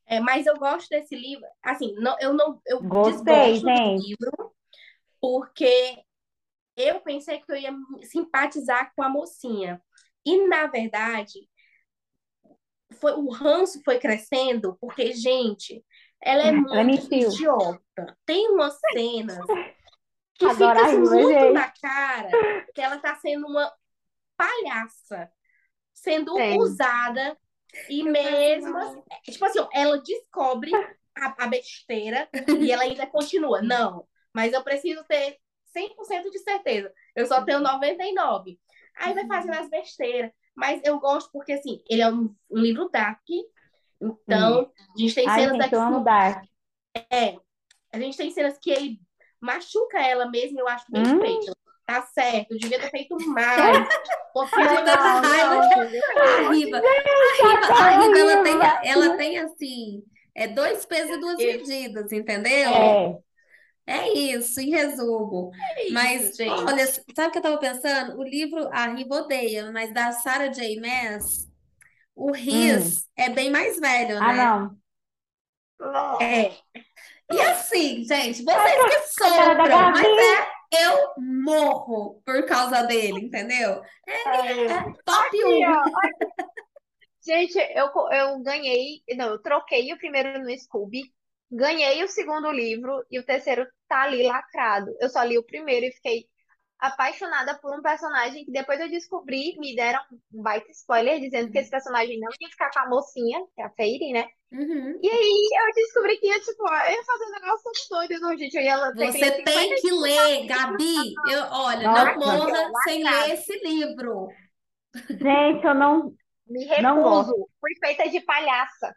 É, mas eu gosto desse livro. Assim, não, eu não eu Gostei, gente. livro, porque eu pensei que eu ia simpatizar com a mocinha. E, na verdade, foi, o ranço foi crescendo, porque, gente, ela é Ela muito idiota. Tem umas cenas que Adoro fica a Rima, muito gente. na cara que ela tá sendo uma palhaça, sendo Tem. usada e mesmo assim, tipo assim, ela descobre a, a besteira e ela ainda continua. Não, mas eu preciso ter 100% de certeza. Eu só tenho 99. Aí vai fazendo as besteiras. Mas eu gosto porque, assim, ele é um, um livro dark. Então, a gente tem Ai, cenas gente, aqui. Dark. A gente tem cenas que ele machuca ela mesmo, eu acho bem Hum. feito. Tá certo, devia ter feito mais. Porque não, tanta não, raiva. não. A Riva, a Riva, ela tem, ela tem assim, é dois pesos e duas medidas, entendeu? É. É isso, em resumo. isso, Mas, gente. olha, sabe o que eu tava pensando? O livro a Riva odeia, mas da Sarah J. Maas, o Riz é bem mais velho, Ah, né? não. É, E assim, gente, vocês que sofram, mas é, eu morro por causa dele, entendeu? É, é top 1. Gente, eu, eu ganhei, não, eu troquei o primeiro no Scooby, ganhei o segundo livro e o terceiro tá ali lacrado. Eu só li o primeiro e fiquei apaixonada por um personagem que depois eu descobri, me deram um baita spoiler dizendo que esse personagem não ia ficar com a mocinha, que é a Fairy, né? Uhum. E aí eu descobri que ia, tipo, eu ia fazer um negócio todo doido, não, gente, eu ia ter Você criança tem que ler, Gabi. Eu, olha, Nossa. não morra sem ler esse livro. Gente, eu não. Me Não recuso, fui feita de palhaça.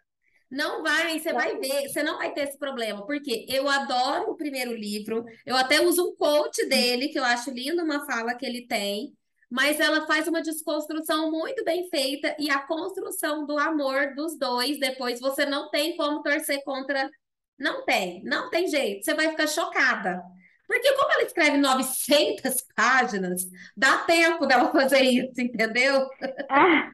Não vai, você vai ver, você não vai ter esse problema, porque eu adoro o primeiro livro, eu até uso um quote dele, que eu acho lindo uma fala que ele tem, mas ela faz uma desconstrução muito bem feita e a construção do amor dos dois, depois você não tem como torcer contra, não tem, não tem jeito, você vai ficar chocada. Porque como ela escreve 900 páginas, dá tempo dela fazer isso, entendeu? Ah,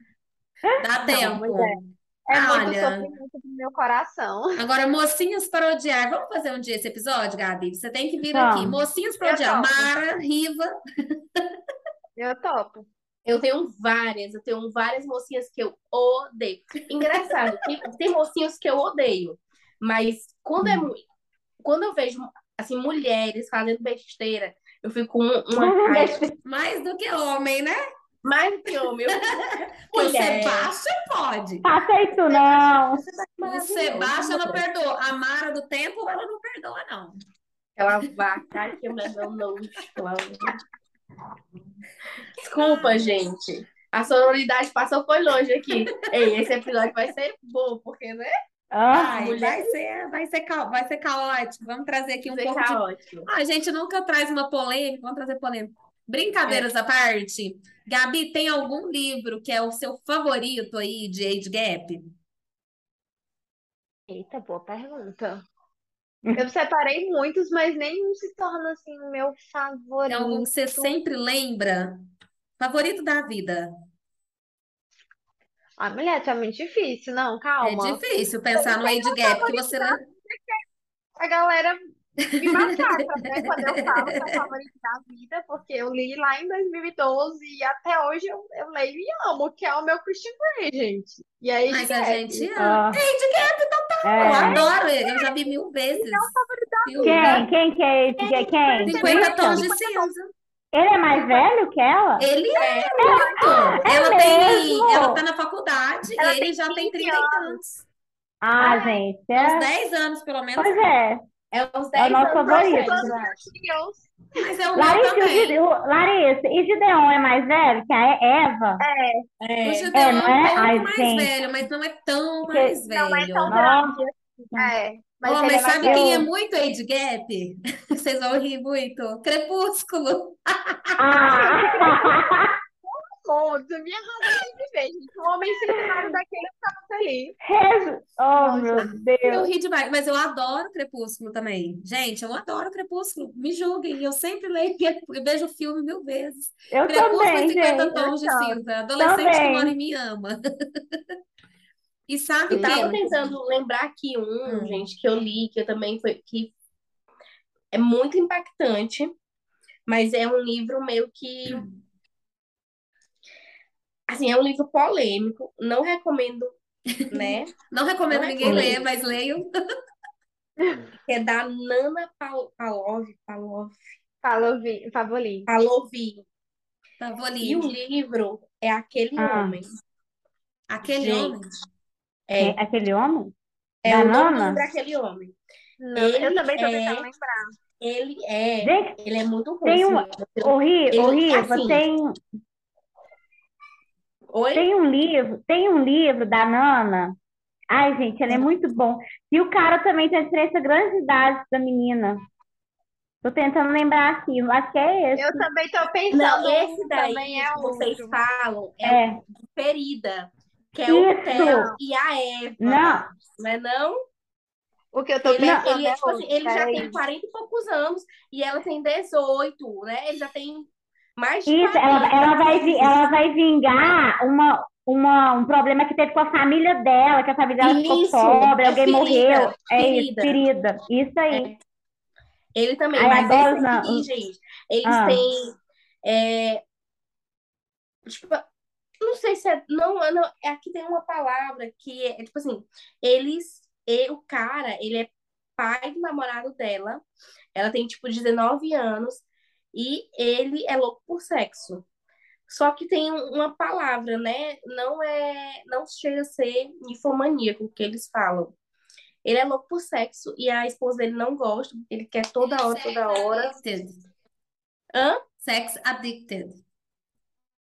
Dá tempo. mas É muito Olha. sofrimento pro meu coração. Agora, Mocinhas para Odiar. Vamos fazer um dia esse episódio, Gabi? Você tem que vir Vamos. aqui. Mocinhas para Odiar. topo. Mara, Riva. Eu topo. eu tenho várias, eu tenho várias mocinhas que eu odeio. Engraçado, tem, tem mocinhos que eu odeio, mas quando é mu- quando eu vejo assim mulheres fazendo besteira, eu fico com uma raiva Mais do que homem, né? Mais do que homem. Eu mulher. Sebastião pode. faça isso não. O Sebastião não perdoa. A Mara do tempo, ela não perdoa, não. Aquela vaca que eu me não, não, Desculpa, gente. A sonoridade passou foi longe aqui. Ei, esse episódio vai ser bom, porque, né? Ah, Ai, mulher- vai ser, vai ser, ca- vai ser caótico. Vamos trazer aqui um pouco de caótico. Ah, a gente nunca traz uma polêmica, vamos trazer polêmica. Brincadeiras à parte, Gabi, tem algum livro que é o seu favorito aí de Age Gap? Eita, boa pergunta. Eu separei muitos, mas nenhum se torna assim o meu Tem algum que você favorito. sempre lembra? Favorito da vida? Ah, mulher, tá muito difícil. Não, É calma. difícil pensar no age gap que você lembra. A galera me massacra, né? Quando eu falo que é o favorito da vida, porque eu li lá em 2012 e até hoje eu, eu leio e amo, que é o meu Christian Grey, gente. E aí, Mas a gente ama. Ó, Age gap total. Eu é. adoro ele. Eu já vi mil vezes. Filme. Quem? Quem que é esse? que- Quem? 50 tons de cinza. Ele é mais velho que ela? Ele é muito. É Ela tem, ela tá na faculdade Ela e ele já tem 15 30 e tantos. Ah, Ah, gente. Uns É... 10 anos, pelo menos. Pois é. É uns É o 10 nosso anos favorito. velho, eu acho. Deus. Mas é o meu Larissa, o também. O- Larissa, e Gideon é mais velho que a Eva? O É. Gideon É, é não um é? pouco Ai, mais gente. velho, mas não é tão Que- mais Não é tão velho. grande Nossa. É, mas Oh, é mas sabe velho. quem é muito age gap? Vocês vão rir muito. Crepúsculo. Ah! Ponto, minha razão de viver, gente. Um homem centenário daquele eu ficava feliz. Jesus. Oh, meu Eu Deus. ri demais, mas eu adoro Crepúsculo também. Gente, eu adoro Crepúsculo. Me julguem, eu sempre leio, eu vejo o filme mil vezes. Eu Crepúsculo e também, 50 gente. tons de cinza. Adolescente que mora Também. em mim ama. E sabe Eu tava quem? tentando lembrar aqui um, Hum. gente, que eu li, que eu também foi, que é muito impactante, mas é um livro meio que, assim, é um livro polêmico, não recomendo, né? Não recomendo Não ninguém recomendo. ler, mas leiam. Que é da Nana Pal- Palov, Palov, Pavlovi, Pavlovi. Palovi. Vou E o livro é Aquele Ah. Homem. Aquele Gente, homem. É, É Aquele homem? é Da o nome Nana? livro é Aquele Homem. Não, eu Ele também tô tentando é, lembrar. ele é, Gente, ele é muito ruim, tem um. livro. Ô, Ri- ô, assim, tem, oi? tem um livro, tem um livro da Nana. Ai, gente, ele é muito bom. E o cara também tem a diferença grande de idade da menina. Tô tentando lembrar aqui, acho que é esse. Eu também tô Não, pensando, esse um daí também é que vocês outro. falam é É, o Ferida, que é o Theo isso! e a Eva, Não, não é não? O que eu tô Ele, não, pensando ele, é, é tipo assim, ele já tem 40 e poucos anos e ela tem 18, né? Ele já tem mais de isso, ela, 40. ela vai, vi- ela vai vingar uma, uma, um problema que teve com a família dela, que a família dela ficou Isso, pobre, é alguém ferida, morreu. É isso, ferida. ferida. Isso aí. É. Ele também, Ai, mas adoro não. aqui, gente, eles Ah. têm. é, tipo, não sei se é. Não, não, é aqui tem uma palavra que é, é tipo assim: eles. E, o cara, ele é pai do namorado dela. Ela tem tipo 19 anos. E ele é louco por sexo. Só que tem um- uma palavra, né? Não é. Não chega a ser ninfomaníaco que eles falam. Ele é louco por sexo e a esposa dele não gosta, ele quer toda hora, toda hora. Addicted. Hã? Sex addicted.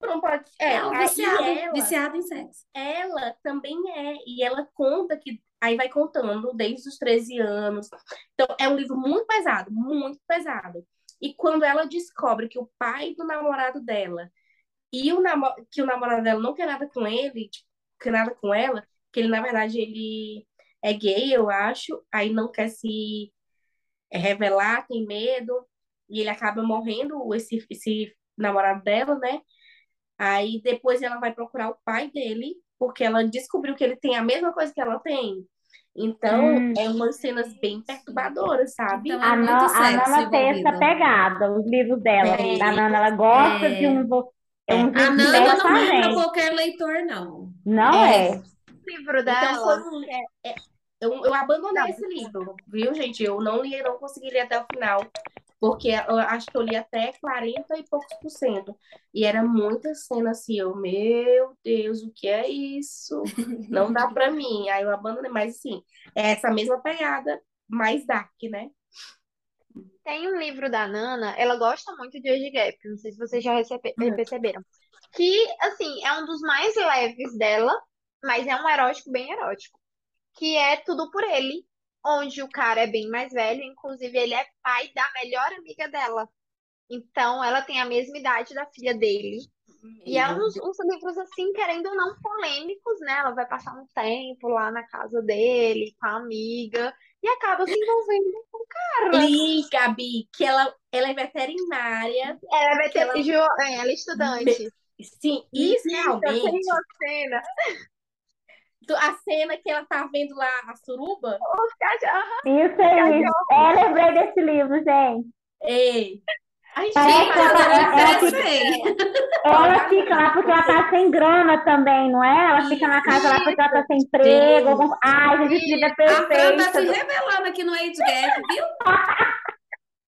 Não pode. É, É um aí viciado, ela, viciado em sexo. ela também é. E ela conta que. Aí vai contando desde os 13 anos. Então, é um livro muito pesado, muito pesado. E quando ela descobre que o pai do namorado dela e o que o namorado dela não quer nada com ele, tipo, quer nada com ela, que ele, na verdade, ele é gay, eu acho, aí não quer se revelar, tem medo, e ele acaba morrendo, esse, esse namorado dela, né? Aí depois ela vai procurar o pai dele, porque ela descobriu que ele tem a mesma coisa que ela tem. Então, Hum. é umas cenas bem perturbadoras, sabe? Então, A, é muito Na- a Nana tem essa pegada, os livros dela. É. Da Nana, ela gosta É. de uns, uns É. A livros Nana não é para qualquer leitor, não. Não É. é? O livro Então, dela, foi um- é- é- eu, eu abandonei Não. esse livro, viu, gente? Eu não li, não consegui ler até o final, porque eu acho que eu li até 40 e poucos por cento. E era muita cena assim, eu, meu Deus, o que é isso? Não dá pra mim. Aí eu abandonei, mas assim, é essa mesma pegada, mais dark, né? tem um livro da Nana, ela gosta muito de Age Gap, não sei se vocês já recebe- Hum. perceberam. Que, assim, é um dos mais leves dela, mas é um erótico bem erótico. Que é Tudo por Ele, onde o cara é bem mais velho, inclusive ele é pai da melhor amiga dela. Então, ela tem a mesma idade da filha dele. E é Meu uns, uns livros, assim, querendo ou não, polêmicos, né? Ela vai passar um tempo lá na casa dele, com a amiga, e acaba se envolvendo com o cara. Li, Gabi, que ela, ela é veterinária. Ela que ter, ela- é, ela é estudante. Sim, isso Tem realmente. cena. A cena que ela tá vendo lá a suruba. Os cachorros- Isso aí. É, lembrei desse livro, gente. Ei, a gente É, ela- falar ela dessa fica-. Ela fica lá porque ela tá sem grana também, não é? Ela fica na casa lá porque ela tá sem emprego. algum- Ai, gente, esse livro é A Fran tá se revelando aqui no Age Gap, viu?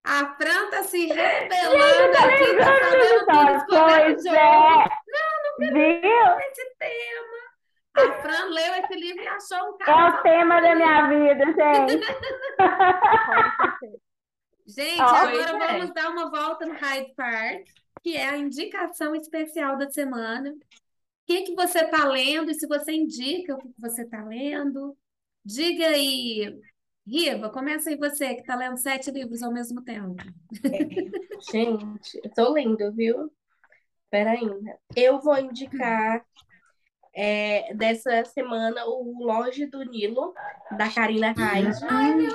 A Fran tá se revelando aqui, tá tudo, Pois é. Viu? esse tema. A Fran leu esse livro e achou um É cara. o tema da minha vida, gente. Gente, Ó, agora é. vamos dar uma volta no Hyde Park, que é a indicação especial da semana. O que que você está lendo e se você indica o que que você está lendo. Diga aí, Riva, começa aí você que está lendo sete livros ao mesmo tempo. Gente, eu tô lendo, viu? Peraí. né? Eu vou indicar é, dessa semana o Loja do Nilo, da Karina Hyde. Ai, meu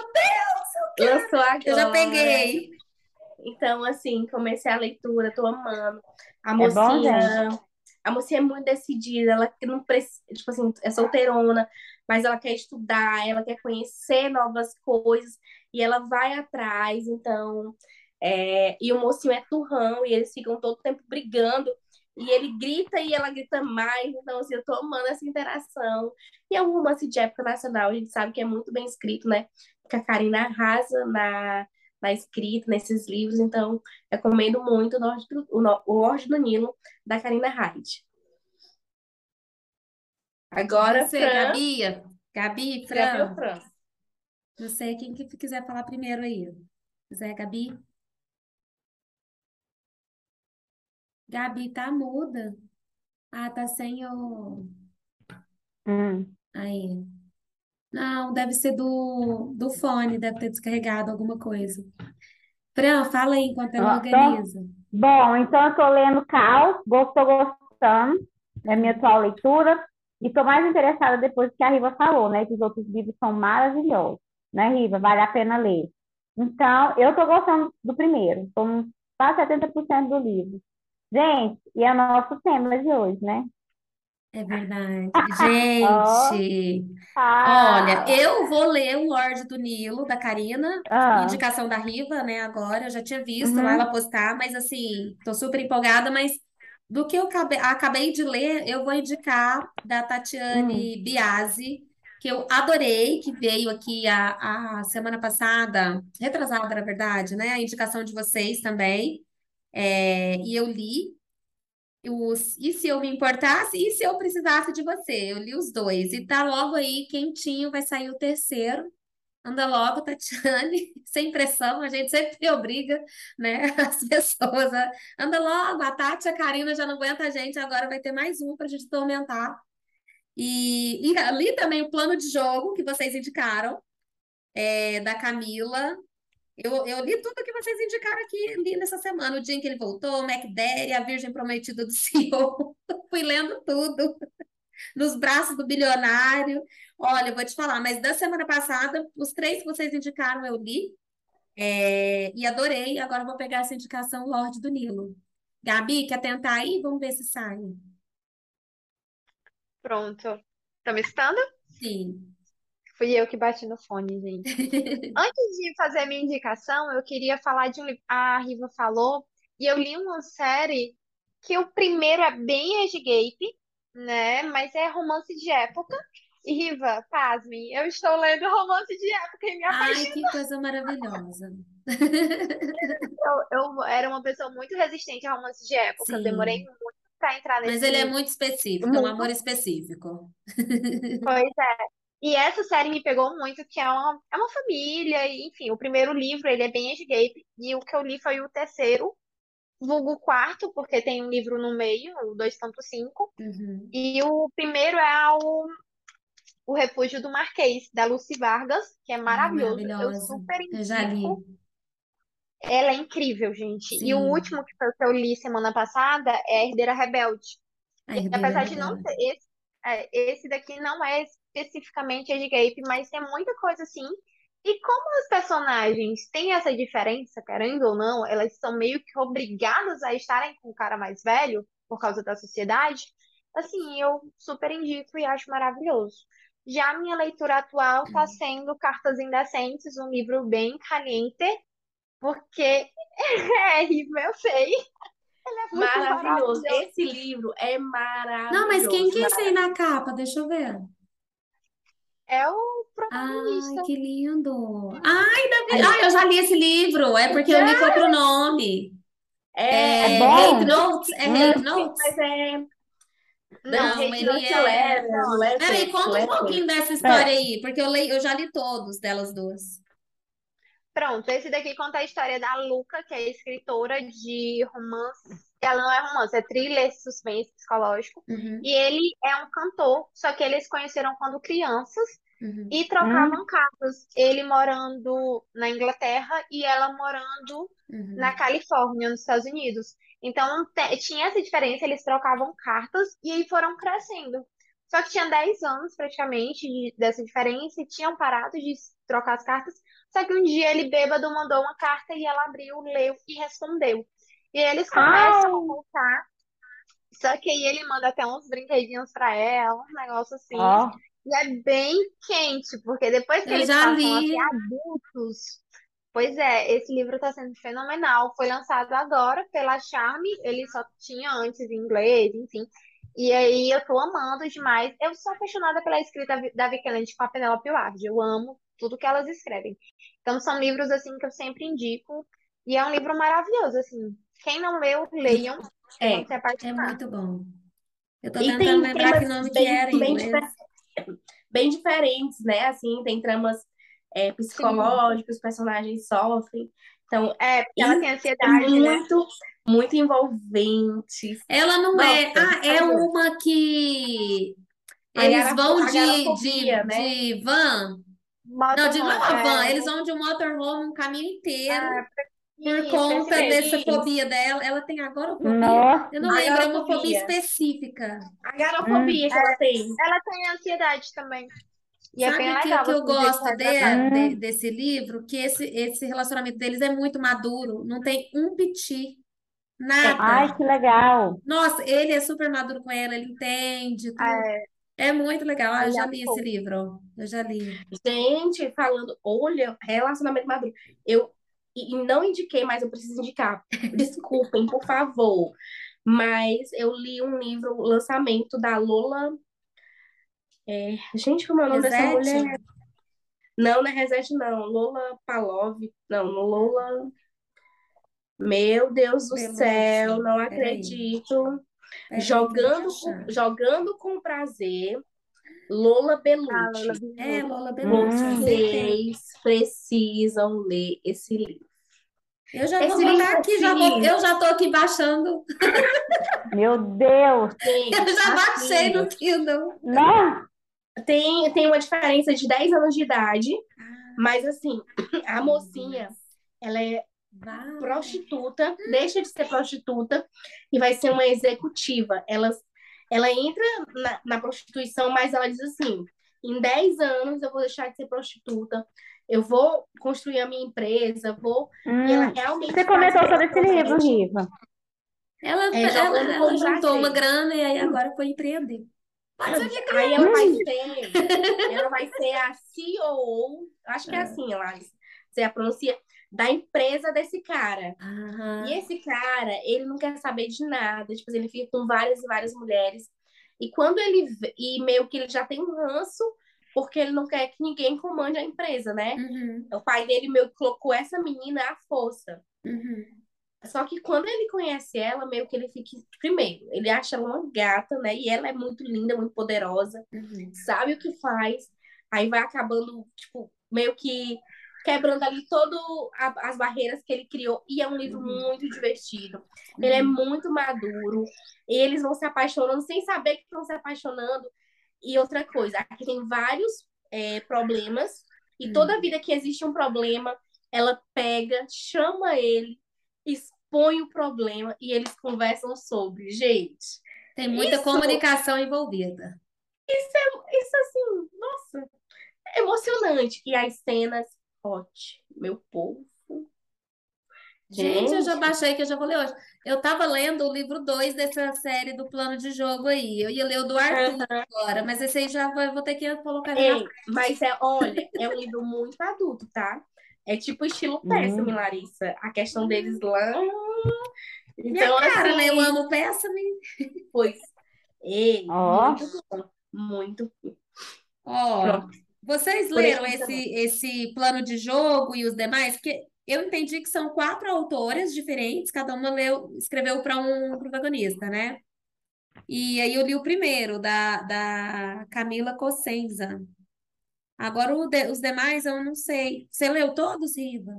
Lançou agora. Eu já peguei. Então, assim, comecei a leitura, tô amando. A É bom, mocinha, a mocinha é muito decidida, ela não precisa, tipo assim, é solteirona, mas ela quer estudar, ela quer conhecer novas coisas e ela vai atrás, então, é, e o mocinho é turrão e eles ficam todo tempo brigando e ele grita e ela grita mais, então, assim, eu tô amando essa interação. E é um romance de época nacional, a gente sabe que é muito bem escrito, né? Que a Karina arrasa na na escrita, nesses livros, então recomendo muito o Lorde do, Nilo, da Karina Hyde. Agora, Você, Fran, Gabi, Gabi, Fran, Fran. não sei quem que quiser falar primeiro aí. Quiser, Gabi? Gabi, tá muda. Ah, tá sem o... Hum. Aí. Não, deve ser do, do fone, deve ter descarregado alguma coisa. Fran, fala aí enquanto ela Ó, organiza. Bom, então eu tô lendo Caos, estou gostando, é a minha atual leitura, e estou mais interessada depois que a Riva falou, né? Que os outros livros são maravilhosos, né, Riva? Vale a pena ler. Então, eu estou gostando do primeiro, estou quase 70% do livro. Gente, e é o nosso tema de hoje, né? É verdade. Gente, Ah, olha, eu vou ler o Lorde do Nilo, da Karina, ah, indicação da Riva, né, agora. Eu já tinha visto Uhum. lá ela postar, mas assim, tô super empolgada, mas do que eu acabei, acabei de ler, eu vou indicar da Tatiane Biasi, que eu adorei, que veio aqui a, a semana passada, retrasada, na verdade, né? A indicação de vocês também. É, e eu li os E se eu me importasse? E se eu precisasse de você? Eu li os dois. E tá logo aí, quentinho, vai sair o terceiro. Anda logo, Tatiane, sem pressão, a gente sempre obriga, né, as pessoas a... Anda logo, a Tati, a Karina já não aguenta a gente, agora vai ter mais um para a gente tormentar. E, e li também o plano de jogo que vocês indicaram, é, da Camila. Eu, eu li tudo que vocês indicaram aqui, li nessa semana, o dia em que ele voltou, o MacDaddy, a Virgem Prometida do Senhor. Fui lendo tudo nos braços do bilionário. Olha, eu vou te falar, mas da semana passada, os três que vocês indicaram eu li é, e adorei. Agora vou pegar essa indicação Lorde do Nilo. Gabi, quer tentar aí? Vamos ver se sai. Pronto. Tá me escutando? Sim. Fui eu que bati no fone, gente. Antes de fazer a minha indicação, eu queria falar de um livro. A Riva falou, e eu li uma série que o primeiro é bem Age Gap, né? Mas é romance de época. E Riva, pasme, eu estou lendo romance de época e me Ai, apaixonei. que coisa maravilhosa. Eu, eu era uma pessoa muito resistente a romance de época. Eu Sim. demorei muito para entrar Mas nesse ele é muito específico, é um Muito. amor específico. Pois é. E essa série me pegou muito, que é uma, é uma família, e, enfim, o primeiro livro, ele é bem gap, e o que eu li foi o terceiro, vulgo o quarto, porque tem um livro no meio, o 2.5, Uhum. e o primeiro é o, o Refúgio do Marquês, da Lucy Vargas, que é Ai, maravilhoso, eu maravilhosa. super Eu já li. ela é incrível, gente. E o Sim. último que foi o que eu li semana passada é Herdeira Rebelde. A E Herdeira apesar de não Rebelde. ser esse, é, esse daqui não é especificamente Age Gap, mas tem muita coisa assim. E como os personagens têm essa diferença, querendo ou não, elas são meio que obrigadas a estarem com o cara mais velho por causa da sociedade, assim, eu super indico e acho maravilhoso. Já a minha leitura atual está sendo Cartas Indecentes, um livro bem caliente, porque é horrível, eu sei. Ele é Maravilhoso. maravilhoso. Esse livro é maravilhoso. Não, mas quem que é esse aí na capa? Deixa eu ver. É o Ai, protagonista. que lindo. Ai, Davi. Ai, eu já li esse livro. É porque eu li com outro nome. É, É bom? Hate Notes? É Hum. Hate Notes? mas é. Não, Hate ele é- leve, Peraí, conta um leve. pouquinho dessa história aí, porque eu, leio, eu já li todos delas duas. Pronto, esse daqui conta a história da Luca, que é escritora de romance. Ela não é romance, é thriller, suspense psicológico. Uhum, E ele é um cantor, só que eles conheceram quando crianças uhum. e trocavam cartas. Ele morando na Inglaterra e ela morando Uhum. na Califórnia, nos Estados Unidos. Então tinha essa diferença, eles trocavam cartas e aí foram crescendo. Só que tinha 10 anos praticamente de- dessa diferença e tinham parado de trocar as cartas. Só que um dia ele bêbado mandou uma carta e ela abriu, leu e respondeu. E eles começam a voltar. Só que aí ele manda até uns brinquedinhos pra ela, um negócio assim. Ó, E é bem quente, porque depois que Eu eles já passam li. a ser adultos. Pois é, esse livro está sendo fenomenal. Foi lançado agora pela Charme, ele só tinha antes em inglês, enfim. E aí eu tô amando demais. Eu sou apaixonada pela escrita da Vicky Lynch com a Penelope Ward. Eu amo tudo que elas escrevem. Então são livros assim que eu sempre indico. E é um livro maravilhoso, assim. Quem não leu, leiam. É. É muito bom. Eu tô tentando tem lembrar que nome que bem, era em bem, inglês. difer- bem diferentes, né? Assim, tem tramas é, psicológicas, os personagens sofrem. Então, É, ela tem é ansiedade, né? muito, muito envolvente. Ela não é. Nossa, Ah, é uma que eles vão a de, de, né? de van. Não, de, não é van, é. eles vão de motorhome um caminho inteiro Ah, por isso, conta dessa fobia dela. Ela tem agorafobia? nossa. Eu não lembro, é uma fobia Agorafobia. específica. A garofobia que ela tem. Ela tem ansiedade também. E é Sabe bem o que, legal que eu gosto de- de- desse livro? Que esse, esse relacionamento deles é muito maduro, não tem um piti, nada. Ai, que legal. Nossa, ele é super maduro com ela, ele entende tudo. É, É muito legal. Ah, eu é já um li esse livro. Eu já li. Gente, falando, olha, relacionamento maduro. Eu e e não indiquei, mas eu preciso indicar. Desculpem, por favor. Mas eu li um livro, lançamento da Lola. é, gente, como é o nome dessa Reset? mulher? Não, não é Reset, não. Lola Palov. Não, Lola. Meu Deus do céu, não acredito. Peraí, Jogando com, jogando com prazer, Lola Ah. Lola É, Bellucci. Lola Belucci. Hum. Vocês precisam ler esse livro. Eu já vou Esse botar livro aqui, já vou, eu já tô aqui baixando. Meu Deus. Gente, Eu já baixei assim, no Kindle. Não. tem, tem uma diferença de 10 anos de idade, Ah, mas assim, a mocinha, ela é vai. prostituta, deixa de ser prostituta e vai ser uma executiva. Ela, ela entra na, na prostituição, mas ela diz assim: em 10 anos eu vou deixar de ser prostituta, eu vou construir a minha empresa, vou. E ela Hum. realmente. Você comentou sobre esse livro, Riva. Ela, É, ela, ela com juntou uma grana e aí agora foi empreender. Pode ser que Aí ela vai ser, ela vai ser a CEO, acho que é assim, ela você a pronuncia, da empresa desse cara. Aham. E esse cara, ele não quer saber de nada, tipo, ele fica com várias e várias mulheres. E quando ele e meio que ele já tem um ranço, porque ele não quer que ninguém comande a empresa, né? Uhum, O pai dele meio que colocou essa menina à força. uhum. Só que quando ele conhece ela, meio que ele fica. Primeiro, ele acha ela uma gata, né? E ela é muito linda, muito poderosa, Uhum. sabe o que faz. Aí vai acabando, tipo, meio que quebrando ali todas as barreiras que ele criou. E é um livro muito divertido. Ele é muito maduro. E eles vão se apaixonando sem saber que estão se apaixonando. E outra coisa, aqui tem vários é, problemas. E Hum. toda vida que existe um problema, ela pega, chama ele, expõe o problema e eles conversam sobre. Gente, Tem muita Isso. comunicação envolvida. isso é isso assim, nossa, é emocionante. E as cenas, meu povo. Gente, eu já Gente. baixei que eu já vou ler hoje. Eu tava lendo o livro 2 dessa série do plano de jogo aí. Eu ia ler o do Arthur agora, mas esse aí já vou, vou ter que colocar Ei, mas é, olha, é um livro muito adulto, tá? É tipo estilo Pésame, Hum. Larissa. A questão deles lá. minha Então, cara, né? Eu assim, amo Pésame. pois. Ei, Ó. muito bom. Muito. Ó, Pronto. Vocês leram esse, esse plano de jogo e os demais? Porque eu entendi que são quatro autoras diferentes, cada uma leu, escreveu para um protagonista, né? E aí eu li o primeiro, da, da Camila Cossenza. Agora o de- os demais eu não sei. Você leu todos, Riva?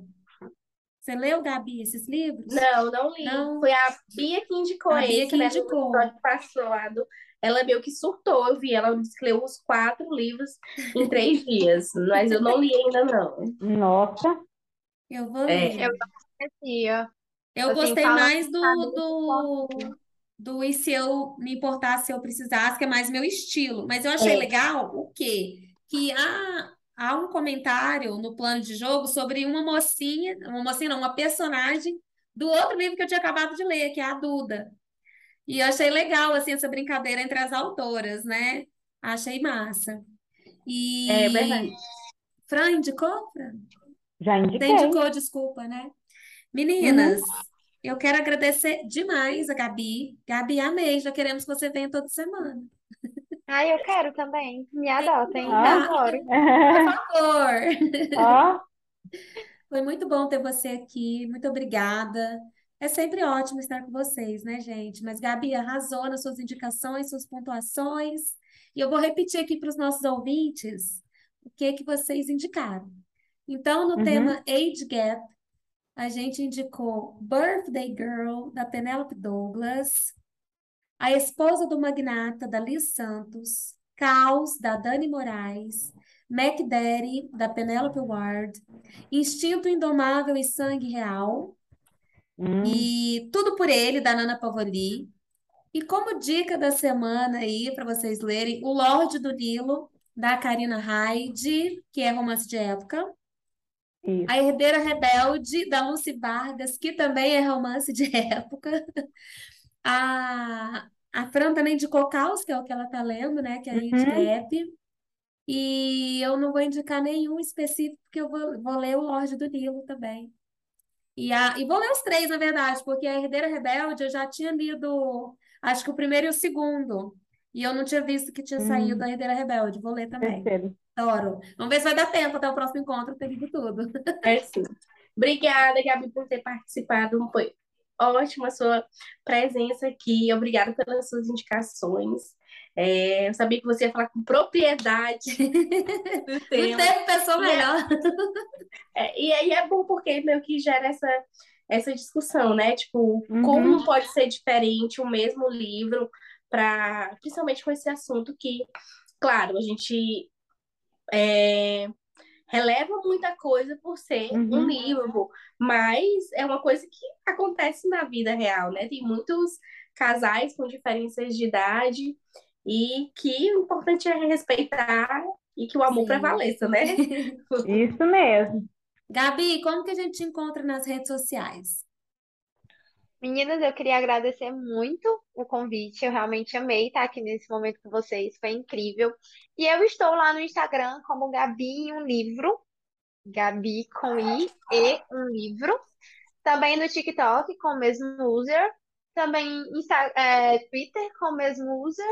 Você leu, Gabi, esses livros? Não, não li. Não. Foi a Bia que indicou A Bia esse, que né? indicou. Episódio passado. Ela meio que surtou, eu vi. Ela disse que leu os quatro livros em três dias. Mas eu não li ainda, não. Nossa. Eu vou É. ler. Eu conhecia. Eu gostei mais do, Camila do, do E se eu me importasse, se eu precisasse, que é mais meu estilo. Mas eu achei É. legal o quê? Que há, há um comentário no plano de jogo sobre uma mocinha, uma mocinha não, uma personagem do outro livro que eu tinha acabado de ler, que é a Duda. E eu achei legal, assim, essa brincadeira entre as autoras, né? Achei massa. E... É verdade. Fran, indicou, Fran? Já Você indiquei. indicou, desculpa, né? Meninas, eu quero agradecer demais a Gabi. Gabi, amei. Já queremos que você venha toda semana. Ai, eu quero também. Me adotem. Ah. Adoro. Por favor. Ó, Foi muito bom ter você aqui. Muito obrigada. É sempre ótimo estar com vocês, né, gente? Mas Gabi arrasou nas suas indicações, suas pontuações. E eu vou repetir aqui para os nossos ouvintes o que que vocês indicaram. Então, no Uhum. tema Age Gap, a gente indicou Birthday Girl, da Penélope Douglas, A Esposa do Magnata, da Liz Santos, Caos, da Dani Moraes, Mac Daddy, da Penélope Ward, Instinto Indomável e Sangue Real, hum, e Tudo por Ele, da Nana Pavoli. E como dica da semana aí, para vocês lerem, O Lorde do Nilo, da Karina Hyde, que é romance de época. isso. A Herdeira Rebelde, da Lucy Vargas, que também é romance de época. A, a Fran também indicou Caos, que é o que ela está lendo, né? Que é a Uhum. E eu não vou indicar nenhum específico, porque eu vou, vou ler o Lorde do Nilo também. E, a, e vou ler os três, na verdade, porque a Herdeira Rebelde eu já tinha lido, acho que o primeiro e o segundo. E eu não tinha visto que tinha saído Hum. a Herdeira Rebelde. Vou ler também. Adoro. Vamos ver se vai dar tempo até o próximo encontro ter lido tudo. É sim. Obrigada, Gabi, por ter participado. Foi ótima a sua presença aqui. Obrigada pelas suas indicações. É, eu sabia que você ia falar com propriedade do Não tema. teve pessoa é- melhor. É, e aí é bom porque meio que gera essa, essa discussão, né? Tipo, Uhum. como pode ser diferente o mesmo livro, para principalmente com esse assunto que, claro, a gente é, releva muita coisa por ser um Uhum. livro, mas é uma coisa que acontece na vida real, né? Tem muitos casais com diferenças de idade e que o importante é respeitar e que o amor Sim. prevaleça, né? Isso mesmo. Gabi, como que a gente te encontra nas redes sociais? Meninas, eu queria agradecer muito o convite. Eu realmente amei estar aqui nesse momento com vocês. Foi incrível. E eu estou lá no Instagram como Gabi em um livro. Gabi com I e um livro. Também no TikTok com o mesmo user. Também Insta é, Twitter com o mesmo user.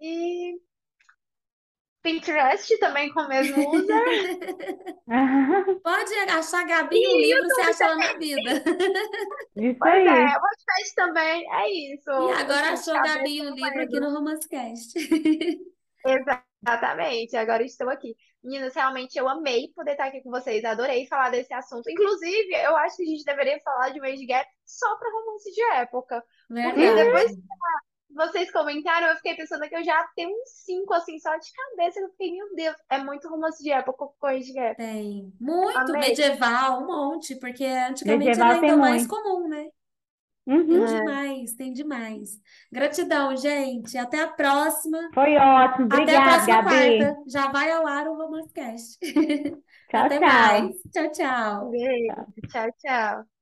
E Pinterest também com o mesmo user. Pode achar Gabi em um livro, você acha ela na vida. Isso Pois aí. é, o podcast também é isso. E agora achou Gabi um no livro aqui no Romancecast. Exatamente, agora estou aqui. Meninas, realmente eu amei poder estar aqui com vocês, adorei falar desse assunto. Inclusive, eu acho que a gente deveria falar de um age gap só para romance de época. Porque Verdade. depois vocês comentaram, eu fiquei pensando que eu já tenho uns cinco, assim, só de cabeça. Eu fiquei, meu Deus, é muito romance de época com Age Gap. Tem muito Amei. medieval, um monte, porque antigamente Medieval era ainda mais comum, né? Uhum. Tem É. demais, tem demais. Gratidão, gente. Até a próxima. Foi ótimo. Até a Obrigada, próxima Gabi. quarta. Já vai ao ar o Romance Cast. Tchau, Até tchau. mais. Tchau, tchau. Beijo. Tchau, tchau.